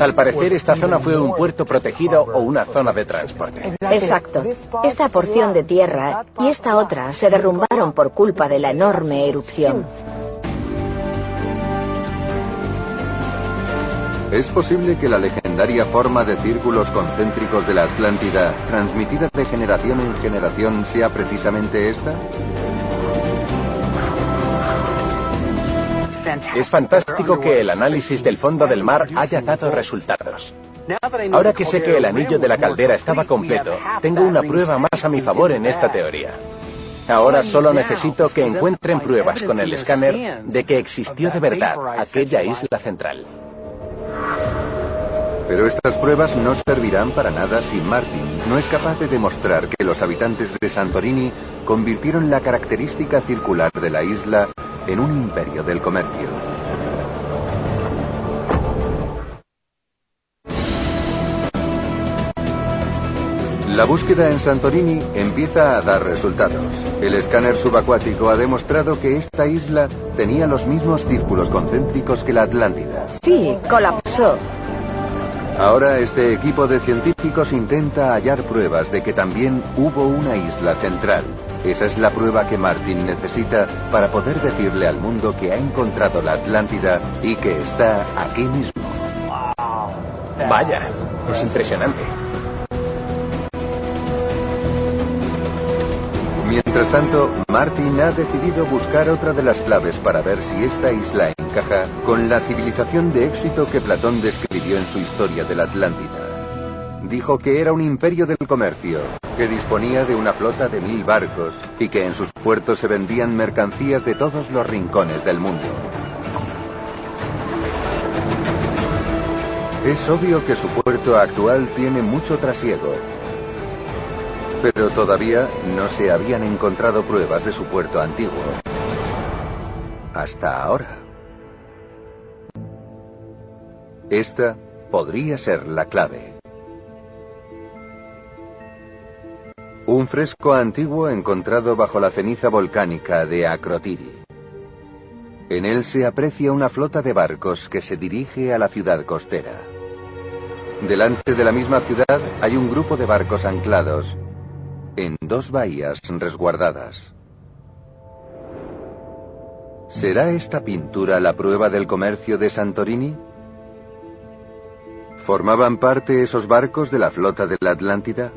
Al parecer esta zona fue un puerto protegido o una zona de transporte. Exacto. Esta porción de tierra y esta otra se derrumbaron por culpa de la enorme erupción. ¿Es posible que la legendaria forma de círculos concéntricos de la Atlántida, transmitida de generación en generación, sea precisamente esta? Es fantástico que el análisis del fondo del mar haya dado resultados. Ahora que sé que el anillo de la caldera estaba completo, tengo una prueba más a mi favor en esta teoría. Ahora solo necesito que encuentren pruebas con el escáner de que existió de verdad aquella isla central. Pero estas pruebas no servirán para nada si Martin no es capaz de demostrar que los habitantes de Santorini convirtieron la característica circular de la isla en un imperio del comercio. La búsqueda en Santorini empieza a dar resultados. El escáner subacuático ha demostrado que esta isla tenía los mismos círculos concéntricos que la Atlántida. Sí, colapsó. Ahora este equipo de científicos intenta hallar pruebas de que también hubo una isla central. Esa es la prueba que Martin necesita para poder decirle al mundo que ha encontrado la Atlántida y que está aquí mismo. Vaya, es impresionante. Mientras tanto, Martin ha decidido buscar otra de las claves para ver si esta isla encaja con la civilización de éxito que Platón describió en su historia de la Atlántida. Dijo que era un imperio del comercio, que disponía de una flota de mil barcos y que en sus puertos se vendían mercancías de todos los rincones del mundo. Es obvio que su puerto actual tiene mucho trasiego, pero todavía no se habían encontrado pruebas de su puerto antiguo. Hasta ahora. Esta podría ser la clave. Un fresco antiguo encontrado bajo la ceniza volcánica de Akrotiri. En él se aprecia una flota de barcos que se dirige a la ciudad costera. Delante de la misma ciudad hay un grupo de barcos anclados en dos bahías resguardadas. ¿Será esta pintura la prueba del comercio de Santorini? ¿Formaban parte esos barcos de la flota de la Atlántida?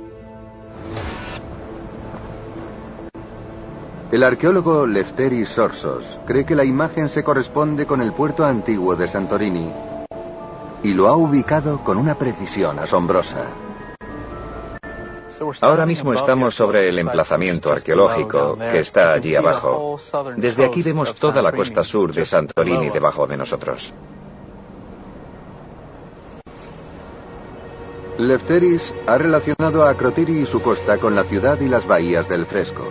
El arqueólogo Lefteris Sorsos cree que la imagen se corresponde con el puerto antiguo de Santorini y lo ha ubicado con una precisión asombrosa. Ahora mismo estamos sobre el emplazamiento arqueológico que está allí abajo. Desde aquí vemos toda la costa sur de Santorini debajo de nosotros. Lefteris ha relacionado a Acrotiri y su costa con la ciudad y las bahías del fresco.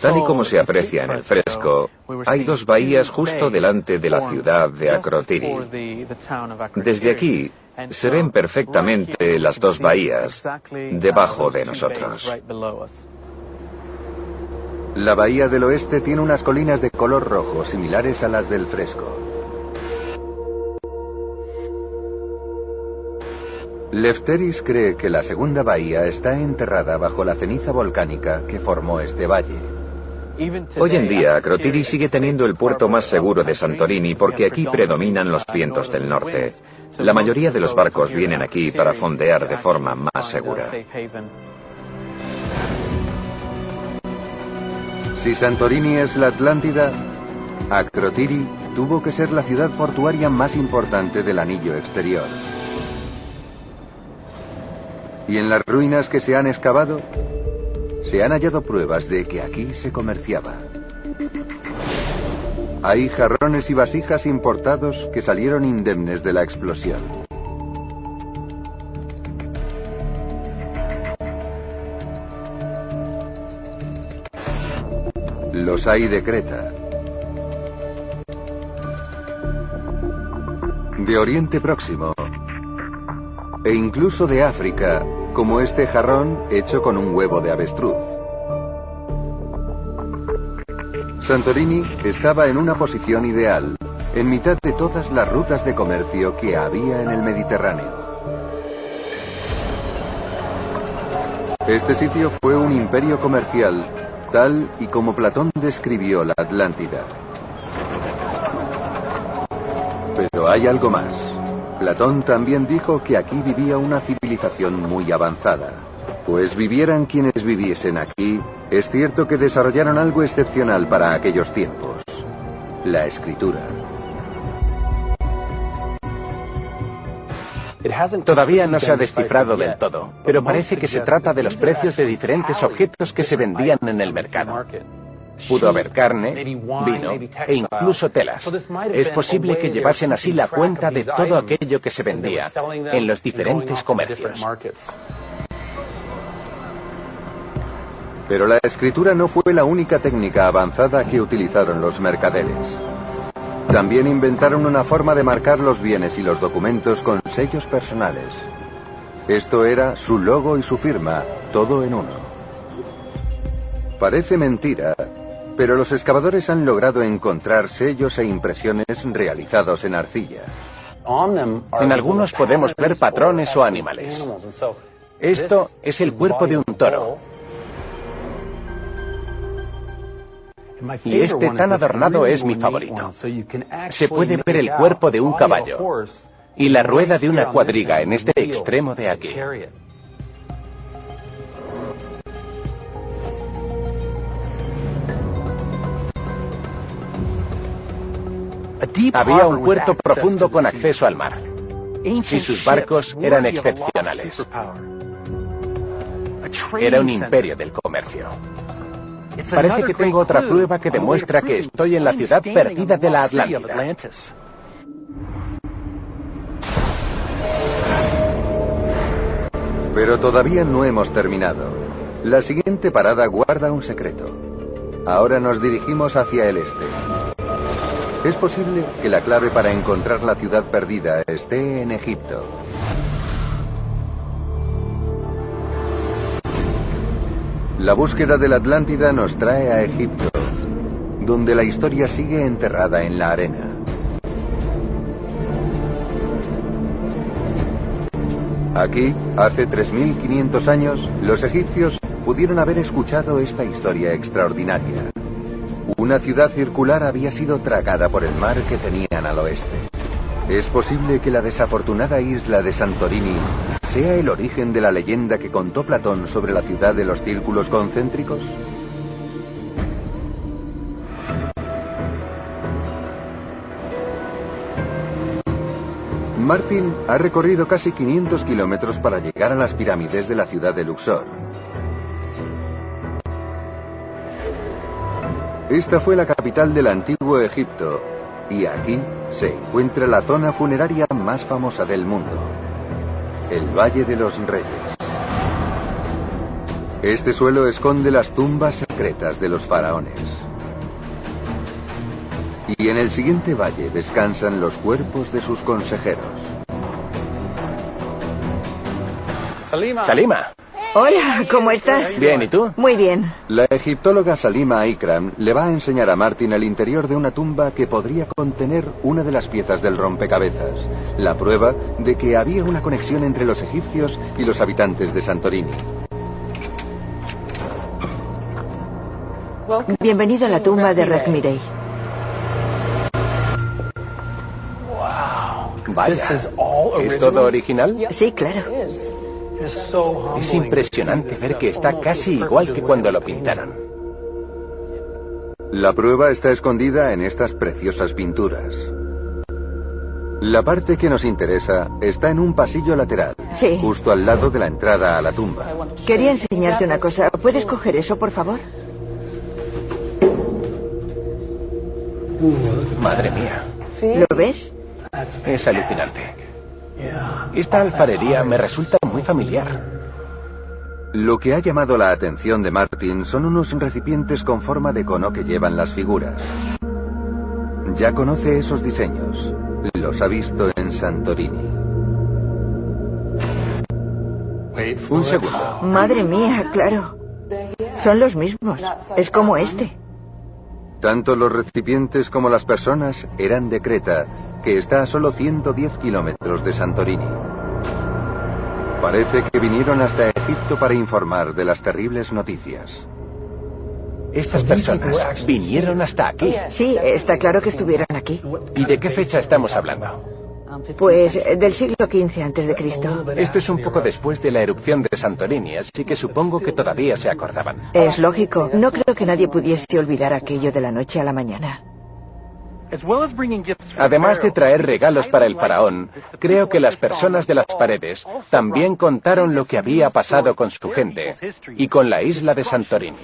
Tal y como se aprecia en el fresco, hay dos bahías justo delante de la ciudad de Acrotiri. Desde aquí se ven perfectamente las dos bahías debajo de nosotros. La bahía del oeste tiene unas colinas de color rojo similares a las del fresco. Lefteris cree que la segunda bahía está enterrada bajo la ceniza volcánica que formó este valle. Hoy en día, Crotiri sigue teniendo el puerto más seguro de Santorini porque aquí predominan los vientos del norte. La mayoría de los barcos vienen aquí para fondear de forma más segura. Si Santorini es la Atlántida, Acrotiri tuvo que ser la ciudad portuaria más importante del anillo exterior. Y en las ruinas que se han excavado, se han hallado pruebas de que aquí se comerciaba. Hay jarrones y vasijas importados que salieron indemnes de la explosión. Los hay de Creta. De Oriente Próximo. E incluso de África, como este jarrón hecho con un huevo de avestruz. Santorini estaba en una posición ideal, en mitad de todas las rutas de comercio que había en el Mediterráneo. Este sitio fue un imperio comercial, tal y como Platón describió la Atlántida. Pero hay algo más. Platón también dijo que aquí vivía una civilización muy avanzada. Pues vivieran quienes viviesen aquí, es cierto que desarrollaron algo excepcional para aquellos tiempos. La escritura. Todavía no se ha descifrado del todo, pero parece que se trata de los precios de diferentes objetos que se vendían en el mercado. Pudo haber carne, vino e incluso telas. Es posible que llevasen así la cuenta de todo aquello que se vendía en los diferentes comercios. Pero la escritura no fue la única técnica avanzada que utilizaron los mercaderes. También inventaron una forma de marcar los bienes y los documentos con sellos personales. Esto era su logo y su firma, todo en uno. Parece mentira, pero los excavadores han logrado encontrar sellos e impresiones realizados en arcilla. En algunos podemos ver patrones o animales. Esto es el cuerpo de un toro. Y este tan adornado es mi favorito. Se puede ver el cuerpo de un caballo y la rueda de una cuadriga en este extremo de aquí. Había un puerto profundo con acceso al mar. Y sus barcos eran excepcionales. Era un imperio del comercio. Parece que tengo otra prueba que demuestra que estoy en la ciudad perdida de la Atlántida. Pero todavía no hemos terminado. La siguiente parada guarda un secreto. Ahora nos dirigimos hacia el este. Es posible que la clave para encontrar la ciudad perdida esté en Egipto. La búsqueda de la Atlántida nos trae a Egipto, donde la historia sigue enterrada en la arena. Aquí, hace 3.500 años, los egipcios pudieron haber escuchado esta historia extraordinaria. Una ciudad circular había sido tragada por el mar que tenían al oeste. ¿Es posible que la desafortunada isla de Santorini sea el origen de la leyenda que contó Platón sobre la ciudad de los círculos concéntricos? Martin ha recorrido casi 500 kilómetros para llegar a las pirámides de la ciudad de Luxor. Esta fue la capital del antiguo Egipto y aquí se encuentra la zona funeraria más famosa del mundo. El Valle de los Reyes. Este suelo esconde las tumbas secretas de los faraones. Y en el siguiente valle descansan los cuerpos de sus consejeros. Salima. Hola, ¿cómo estás? Bien, ¿y tú? Muy bien. La egiptóloga Salima Ikram le va a enseñar a Martin el interior de una tumba que podría contener una de las piezas del rompecabezas, la prueba de que había una conexión entre los egipcios y los habitantes de Santorini. Bienvenido a la tumba de Rekmirei. Vaya, ¿es todo original? Sí, claro. Es impresionante ver que está casi igual que cuando lo pintaron. La prueba está escondida en estas preciosas pinturas. La parte que nos interesa está en un pasillo lateral, Sí. justo al lado de la entrada a la tumba. Quería enseñarte una cosa. ¿Puedes coger eso, por favor? Madre mía, ¿Lo ves? es alucinante. Esta alfarería me resulta muy familiar. Lo que ha llamado la atención de Martin son unos recipientes con forma de cono que llevan las figuras. Ya conoce esos diseños. Los ha visto en Santorini. Un segundo. Madre mía, claro. Son los mismos. Es como este. Tanto los recipientes como las personas eran de Creta, que está a solo 110 kilómetros de Santorini. Parece que vinieron hasta Egipto para informar de las terribles noticias. Estas personas vinieron hasta aquí. Sí, está claro que estuvieron aquí. ¿Y de qué fecha estamos hablando? Pues eh, del siglo XV antes de Cristo. Esto es un poco después de la erupción de Santorini, así que supongo que todavía se acordaban. Es lógico. No creo que nadie pudiese olvidar aquello de la noche a la mañana. Además de traer regalos para el faraón, creo que las personas de las paredes también contaron lo que había pasado con su gente y con la isla de Santorini.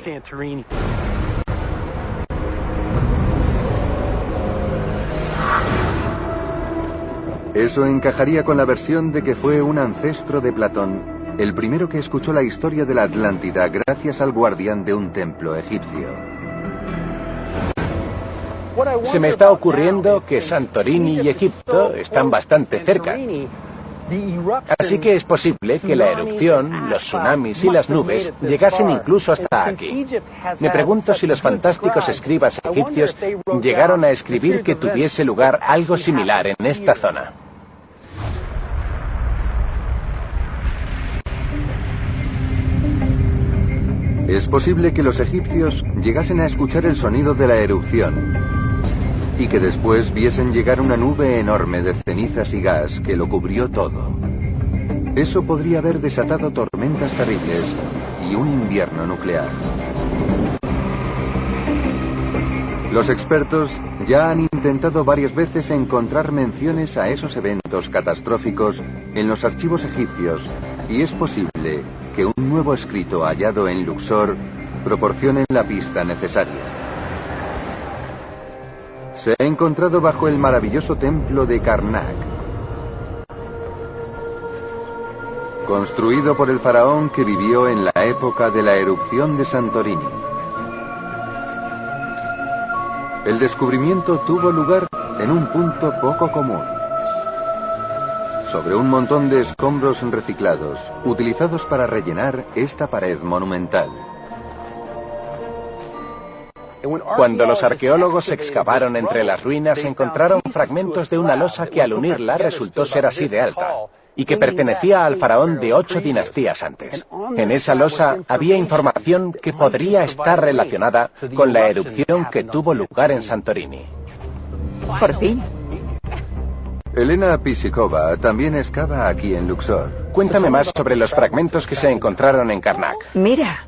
Eso encajaría con la versión de que fue un ancestro de Platón, el primero que escuchó la historia de la Atlántida gracias al guardián de un templo egipcio. Se me está ocurriendo que Santorini y Egipto están bastante cerca. Así que es posible que la erupción, los tsunamis y las nubes llegasen incluso hasta aquí. Me pregunto si los fantásticos escribas egipcios llegaron a escribir que tuviese lugar algo similar en esta zona. Es posible que los egipcios llegasen a escuchar el sonido de la erupción y que después viesen llegar una nube enorme de cenizas y gas que lo cubrió todo. Eso podría haber desatado tormentas terribles y un invierno nuclear. Los expertos ya han intentado varias veces encontrar menciones a esos eventos catastróficos en los archivos egipcios y es posible que un nuevo escrito hallado en Luxor proporcione la pista necesaria. Se ha encontrado bajo el maravilloso templo de Karnak, construido por el faraón que vivió en la época de la erupción de Santorini. El descubrimiento tuvo lugar en un punto poco común sobre un montón de escombros reciclados, utilizados para rellenar esta pared monumental. Cuando los arqueólogos excavaron entre las ruinas, encontraron fragmentos de una losa que al unirla resultó ser así de alta y que pertenecía al faraón de ocho dinastías antes. En esa losa había información que podría estar relacionada con la erupción que tuvo lugar en Santorini. Por fin. Elena Pisikova también excava aquí en Luxor. Cuéntame más sobre los fragmentos que se encontraron en Karnak. Mira,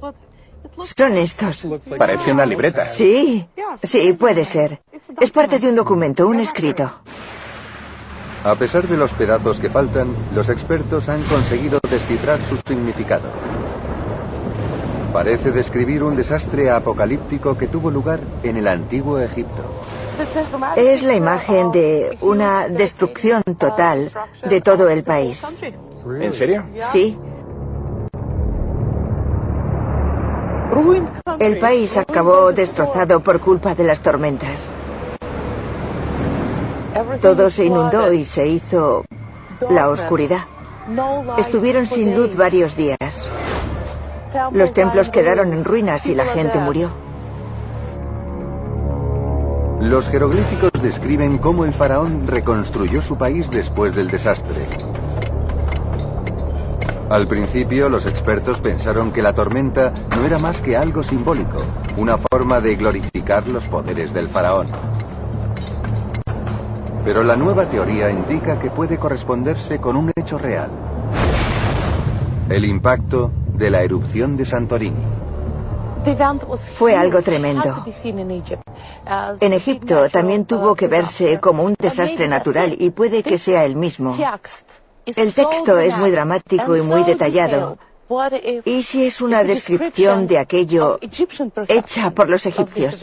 son estos. Parece una libreta. Sí, sí, puede ser. Es parte de un documento, un escrito. A pesar de los pedazos que faltan, los expertos han conseguido descifrar su significado. Parece describir un desastre apocalíptico que tuvo lugar en el antiguo Egipto. Es la imagen de una destrucción total de todo el país. ¿En serio? Sí. El país acabó destrozado por culpa de las tormentas. Todo se inundó y se hizo la oscuridad. Estuvieron sin luz varios días. Los templos quedaron en ruinas y la gente murió. Los jeroglíficos describen cómo el faraón reconstruyó su país después del desastre. Al principio, los expertos pensaron que la tormenta no era más que algo simbólico, una forma de glorificar los poderes del faraón. Pero la nueva teoría indica que puede corresponderse con un hecho real. El impacto de la erupción de Santorini. Fue algo tremendo. En Egipto también tuvo que verse como un desastre natural y puede que sea el mismo. El texto es muy dramático y muy detallado. ¿Y si es una descripción de aquello hecha por los egipcios?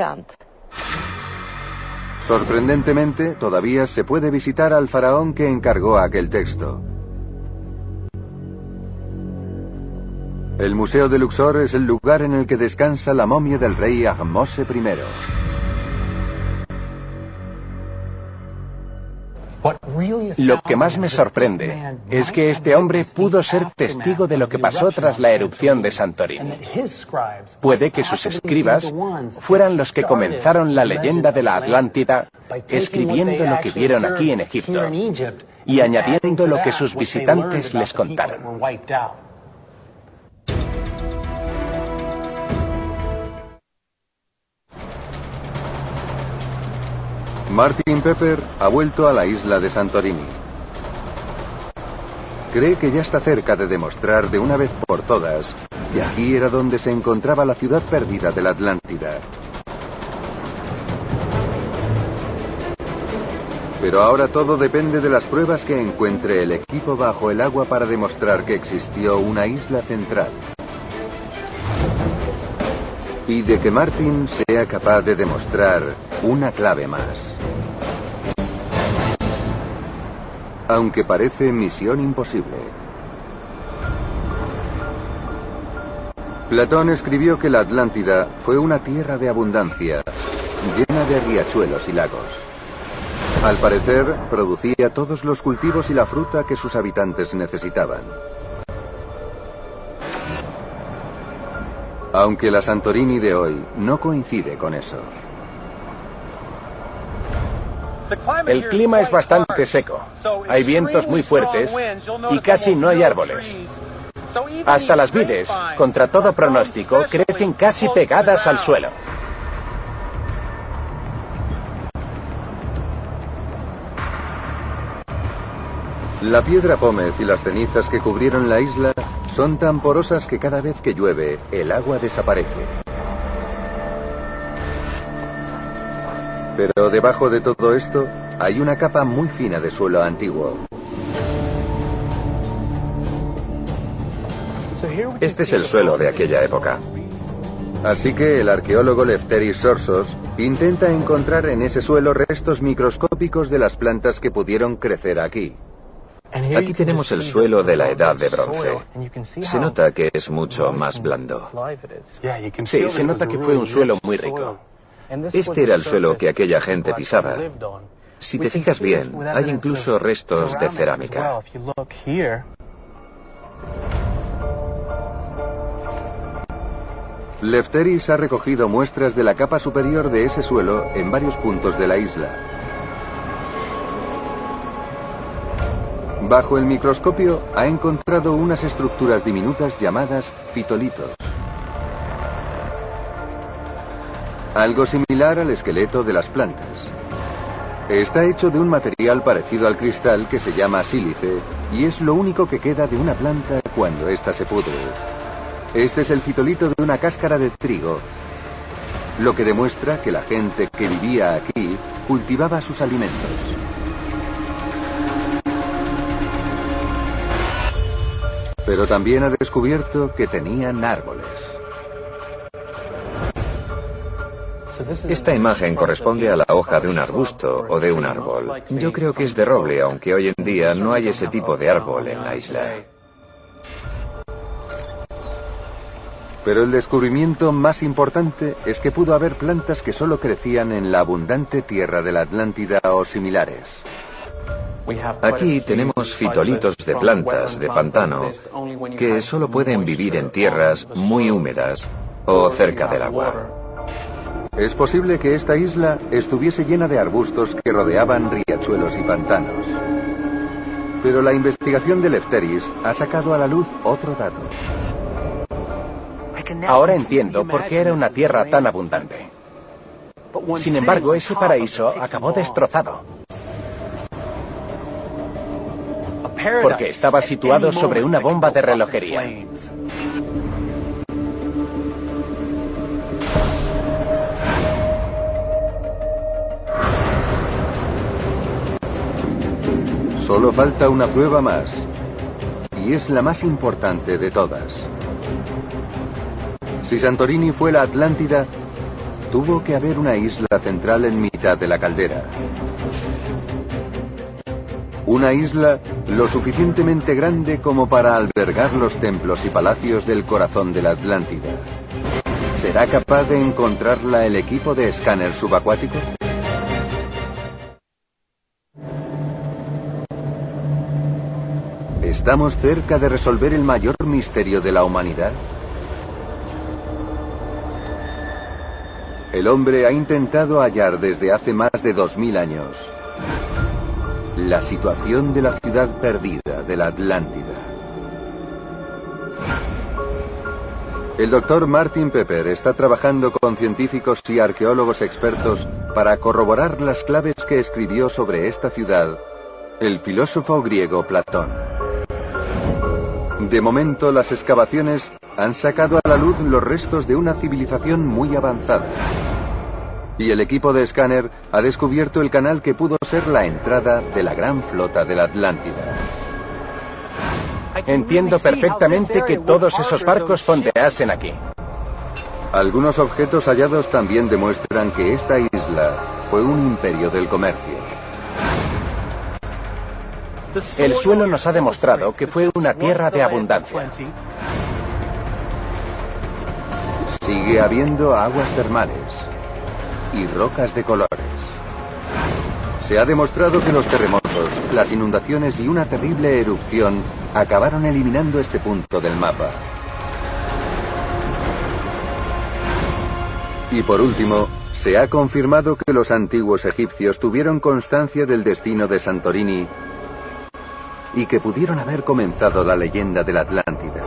Sorprendentemente, todavía se puede visitar al faraón que encargó aquel texto. El Museo de Luxor es el lugar en el que descansa la momia del rey Ahmose I. Lo que más me sorprende es que este hombre pudo ser testigo de lo que pasó tras la erupción de Santorini. Puede que sus escribas fueran los que comenzaron la leyenda de la Atlántida escribiendo lo que vieron aquí en Egipto y añadiendo lo que sus visitantes les contaron. Martin Pepper ha vuelto a la isla de Santorini. Cree que ya está cerca de demostrar de una vez por todas que aquí era donde se encontraba la ciudad perdida de la Atlántida. Pero ahora todo depende de las pruebas que encuentre el equipo bajo el agua para demostrar que existió una isla central. Y de que Martin sea capaz de demostrar una clave más. aunque parece misión imposible. Platón escribió que la Atlántida fue una tierra de abundancia, llena de riachuelos y lagos. Al parecer, producía todos los cultivos y la fruta que sus habitantes necesitaban. Aunque la Santorini de hoy no coincide con eso. El clima es bastante seco. Hay vientos muy fuertes y casi no hay árboles. Hasta las vides, contra todo pronóstico, crecen casi pegadas al suelo. La piedra pómez y las cenizas que cubrieron la isla son tan porosas que cada vez que llueve, el agua desaparece. Pero debajo de todo esto hay una capa muy fina de suelo antiguo. Este es el suelo de aquella época. Así que el arqueólogo Lefteris Sorsos intenta encontrar en ese suelo restos microscópicos de las plantas que pudieron crecer aquí. Aquí tenemos el suelo de la edad de bronce. Se nota que es mucho más blando. Sí, se nota que fue un suelo muy rico. Este era el suelo que aquella gente pisaba. Si te fijas bien, hay incluso restos de cerámica. Lefteris ha recogido muestras de la capa superior de ese suelo en varios puntos de la isla. Bajo el microscopio ha encontrado unas estructuras diminutas llamadas fitolitos. algo similar al esqueleto de las plantas. Está hecho de un material parecido al cristal que se llama sílice y es lo único que queda de una planta cuando ésta se pudre. Este es el fitolito de una cáscara de trigo, lo que demuestra que la gente que vivía aquí cultivaba sus alimentos. Pero también ha descubierto que tenían árboles. Esta imagen corresponde a la hoja de un arbusto o de un árbol. Yo creo que es de roble, aunque hoy en día no hay ese tipo de árbol en la isla. Pero el descubrimiento más importante es que pudo haber plantas que solo crecían en la abundante tierra de la Atlántida o similares. Aquí tenemos fitolitos de plantas de pantano que solo pueden vivir en tierras muy húmedas o cerca del agua. Es posible que esta isla estuviese llena de arbustos que rodeaban riachuelos y pantanos. Pero la investigación de Lefteris ha sacado a la luz otro dato. Ahora entiendo por qué era una tierra tan abundante. Sin embargo, ese paraíso acabó destrozado. Porque estaba situado sobre una bomba de relojería. Solo falta una prueba más. Y es la más importante de todas. Si Santorini fue la Atlántida, tuvo que haber una isla central en mitad de la caldera. Una isla lo suficientemente grande como para albergar los templos y palacios del corazón de la Atlántida. ¿Será capaz de encontrarla el equipo de escáner subacuático? ¿Estamos cerca de resolver el mayor misterio de la humanidad? El hombre ha intentado hallar desde hace más de 2000 años la situación de la ciudad perdida de la Atlántida. El doctor Martin Pepper está trabajando con científicos y arqueólogos expertos para corroborar las claves que escribió sobre esta ciudad el filósofo griego Platón. De momento, las excavaciones han sacado a la luz los restos de una civilización muy avanzada. Y el equipo de escáner ha descubierto el canal que pudo ser la entrada de la gran flota de la Atlántida. Entiendo perfectamente que todos esos barcos fondeasen aquí. Algunos objetos hallados también demuestran que esta isla fue un imperio del comercio. El suelo nos ha demostrado que fue una tierra de abundancia. Sigue habiendo aguas termales y rocas de colores. Se ha demostrado que los terremotos, las inundaciones y una terrible erupción acabaron eliminando este punto del mapa. Y por último, se ha confirmado que los antiguos egipcios tuvieron constancia del destino de Santorini y que pudieron haber comenzado la leyenda de la Atlántida.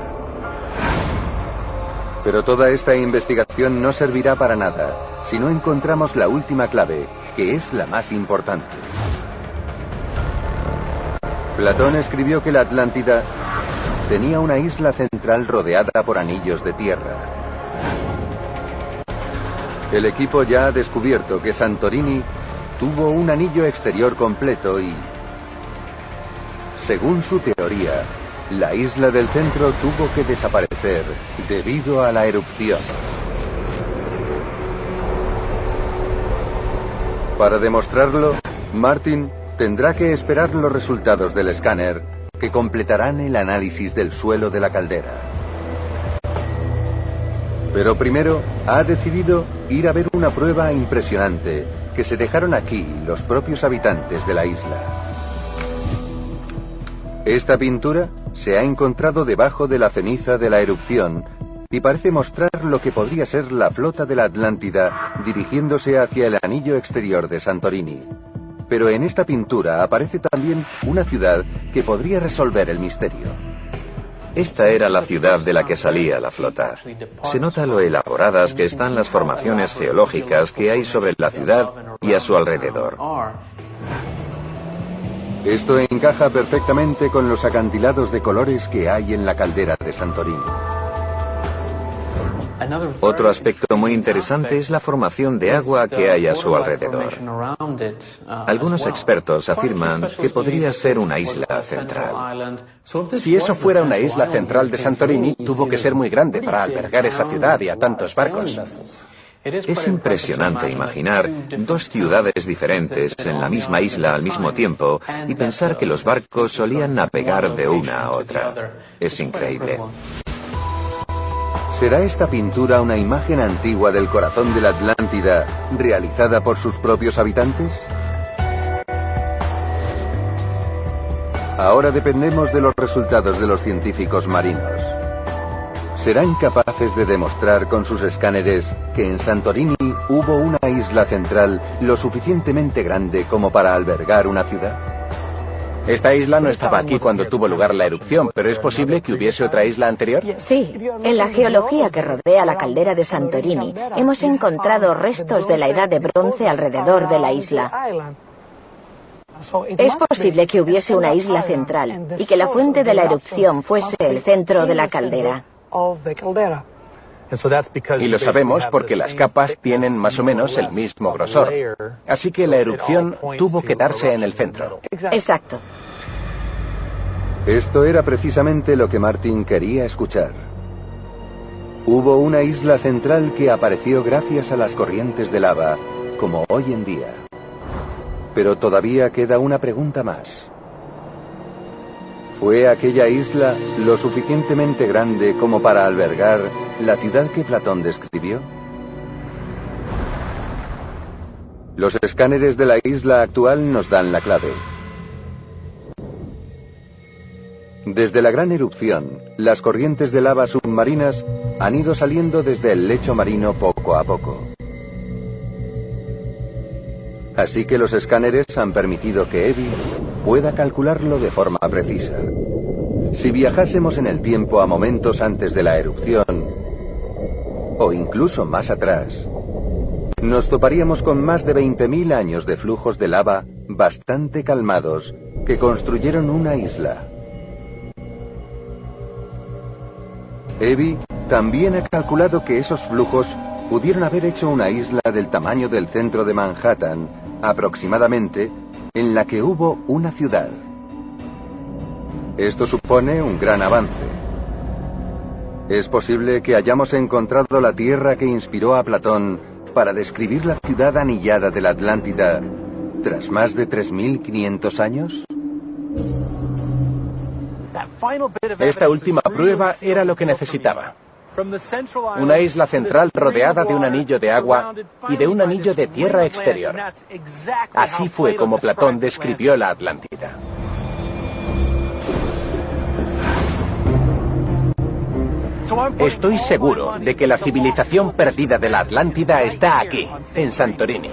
Pero toda esta investigación no servirá para nada si no encontramos la última clave, que es la más importante. Platón escribió que la Atlántida tenía una isla central rodeada por anillos de tierra. El equipo ya ha descubierto que Santorini tuvo un anillo exterior completo y, según su teoría, la isla del centro tuvo que desaparecer debido a la erupción. Para demostrarlo, Martin tendrá que esperar los resultados del escáner que completarán el análisis del suelo de la caldera. Pero primero ha decidido ir a ver una prueba impresionante que se dejaron aquí los propios habitantes de la isla. Esta pintura se ha encontrado debajo de la ceniza de la erupción y parece mostrar lo que podría ser la flota de la Atlántida dirigiéndose hacia el anillo exterior de Santorini. Pero en esta pintura aparece también una ciudad que podría resolver el misterio. Esta era la ciudad de la que salía la flota. Se nota lo elaboradas que están las formaciones geológicas que hay sobre la ciudad y a su alrededor. Esto encaja perfectamente con los acantilados de colores que hay en la caldera de Santorini. Otro aspecto muy interesante es la formación de agua que hay a su alrededor. Algunos expertos afirman que podría ser una isla central. Si eso fuera una isla central de Santorini, tuvo que ser muy grande para albergar esa ciudad y a tantos barcos. Es impresionante imaginar dos ciudades diferentes en la misma isla al mismo tiempo y pensar que los barcos solían navegar de una a otra. Es increíble. ¿Será esta pintura una imagen antigua del corazón de la Atlántida realizada por sus propios habitantes? Ahora dependemos de los resultados de los científicos marinos. ¿Serán capaces de demostrar con sus escáneres que en Santorini hubo una isla central lo suficientemente grande como para albergar una ciudad? Esta isla no estaba aquí cuando tuvo lugar la erupción, pero ¿es posible que hubiese otra isla anterior? Sí, en la geología que rodea la caldera de Santorini hemos encontrado restos de la edad de bronce alrededor de la isla. Es posible que hubiese una isla central y que la fuente de la erupción fuese el centro de la caldera. Y lo sabemos porque las capas tienen más o menos el mismo grosor. Así que la erupción tuvo que darse en el centro. Exacto. Esto era precisamente lo que Martin quería escuchar. Hubo una isla central que apareció gracias a las corrientes de lava, como hoy en día. Pero todavía queda una pregunta más. ¿Fue aquella isla lo suficientemente grande como para albergar la ciudad que Platón describió? Los escáneres de la isla actual nos dan la clave. Desde la gran erupción, las corrientes de lava submarinas han ido saliendo desde el lecho marino poco a poco. Así que los escáneres han permitido que Evi pueda calcularlo de forma precisa. Si viajásemos en el tiempo a momentos antes de la erupción, o incluso más atrás, nos toparíamos con más de 20.000 años de flujos de lava bastante calmados que construyeron una isla. Evi también ha calculado que esos flujos pudieron haber hecho una isla del tamaño del centro de Manhattan, aproximadamente, en la que hubo una ciudad. Esto supone un gran avance. Es posible que hayamos encontrado la tierra que inspiró a Platón para describir la ciudad anillada de la Atlántida tras más de 3.500 años. Esta última prueba era lo que necesitaba. Una isla central rodeada de un anillo de agua y de un anillo de tierra exterior. Así fue como Platón describió la Atlántida. Estoy seguro de que la civilización perdida de la Atlántida está aquí, en Santorini.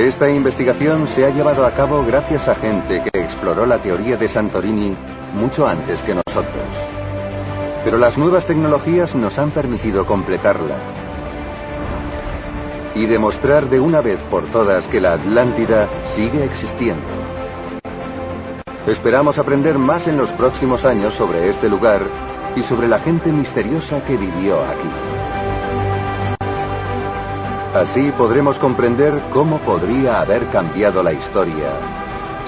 Esta investigación se ha llevado a cabo gracias a gente que exploró la teoría de Santorini mucho antes que nosotros. Pero las nuevas tecnologías nos han permitido completarla y demostrar de una vez por todas que la Atlántida sigue existiendo. Esperamos aprender más en los próximos años sobre este lugar y sobre la gente misteriosa que vivió aquí. Así podremos comprender cómo podría haber cambiado la historia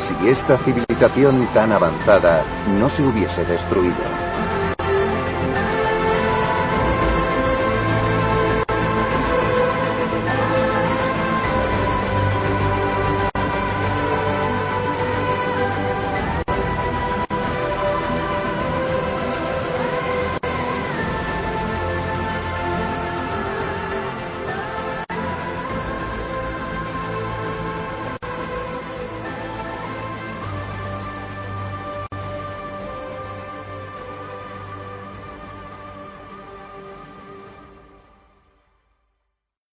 si esta civilización tan avanzada no se hubiese destruido.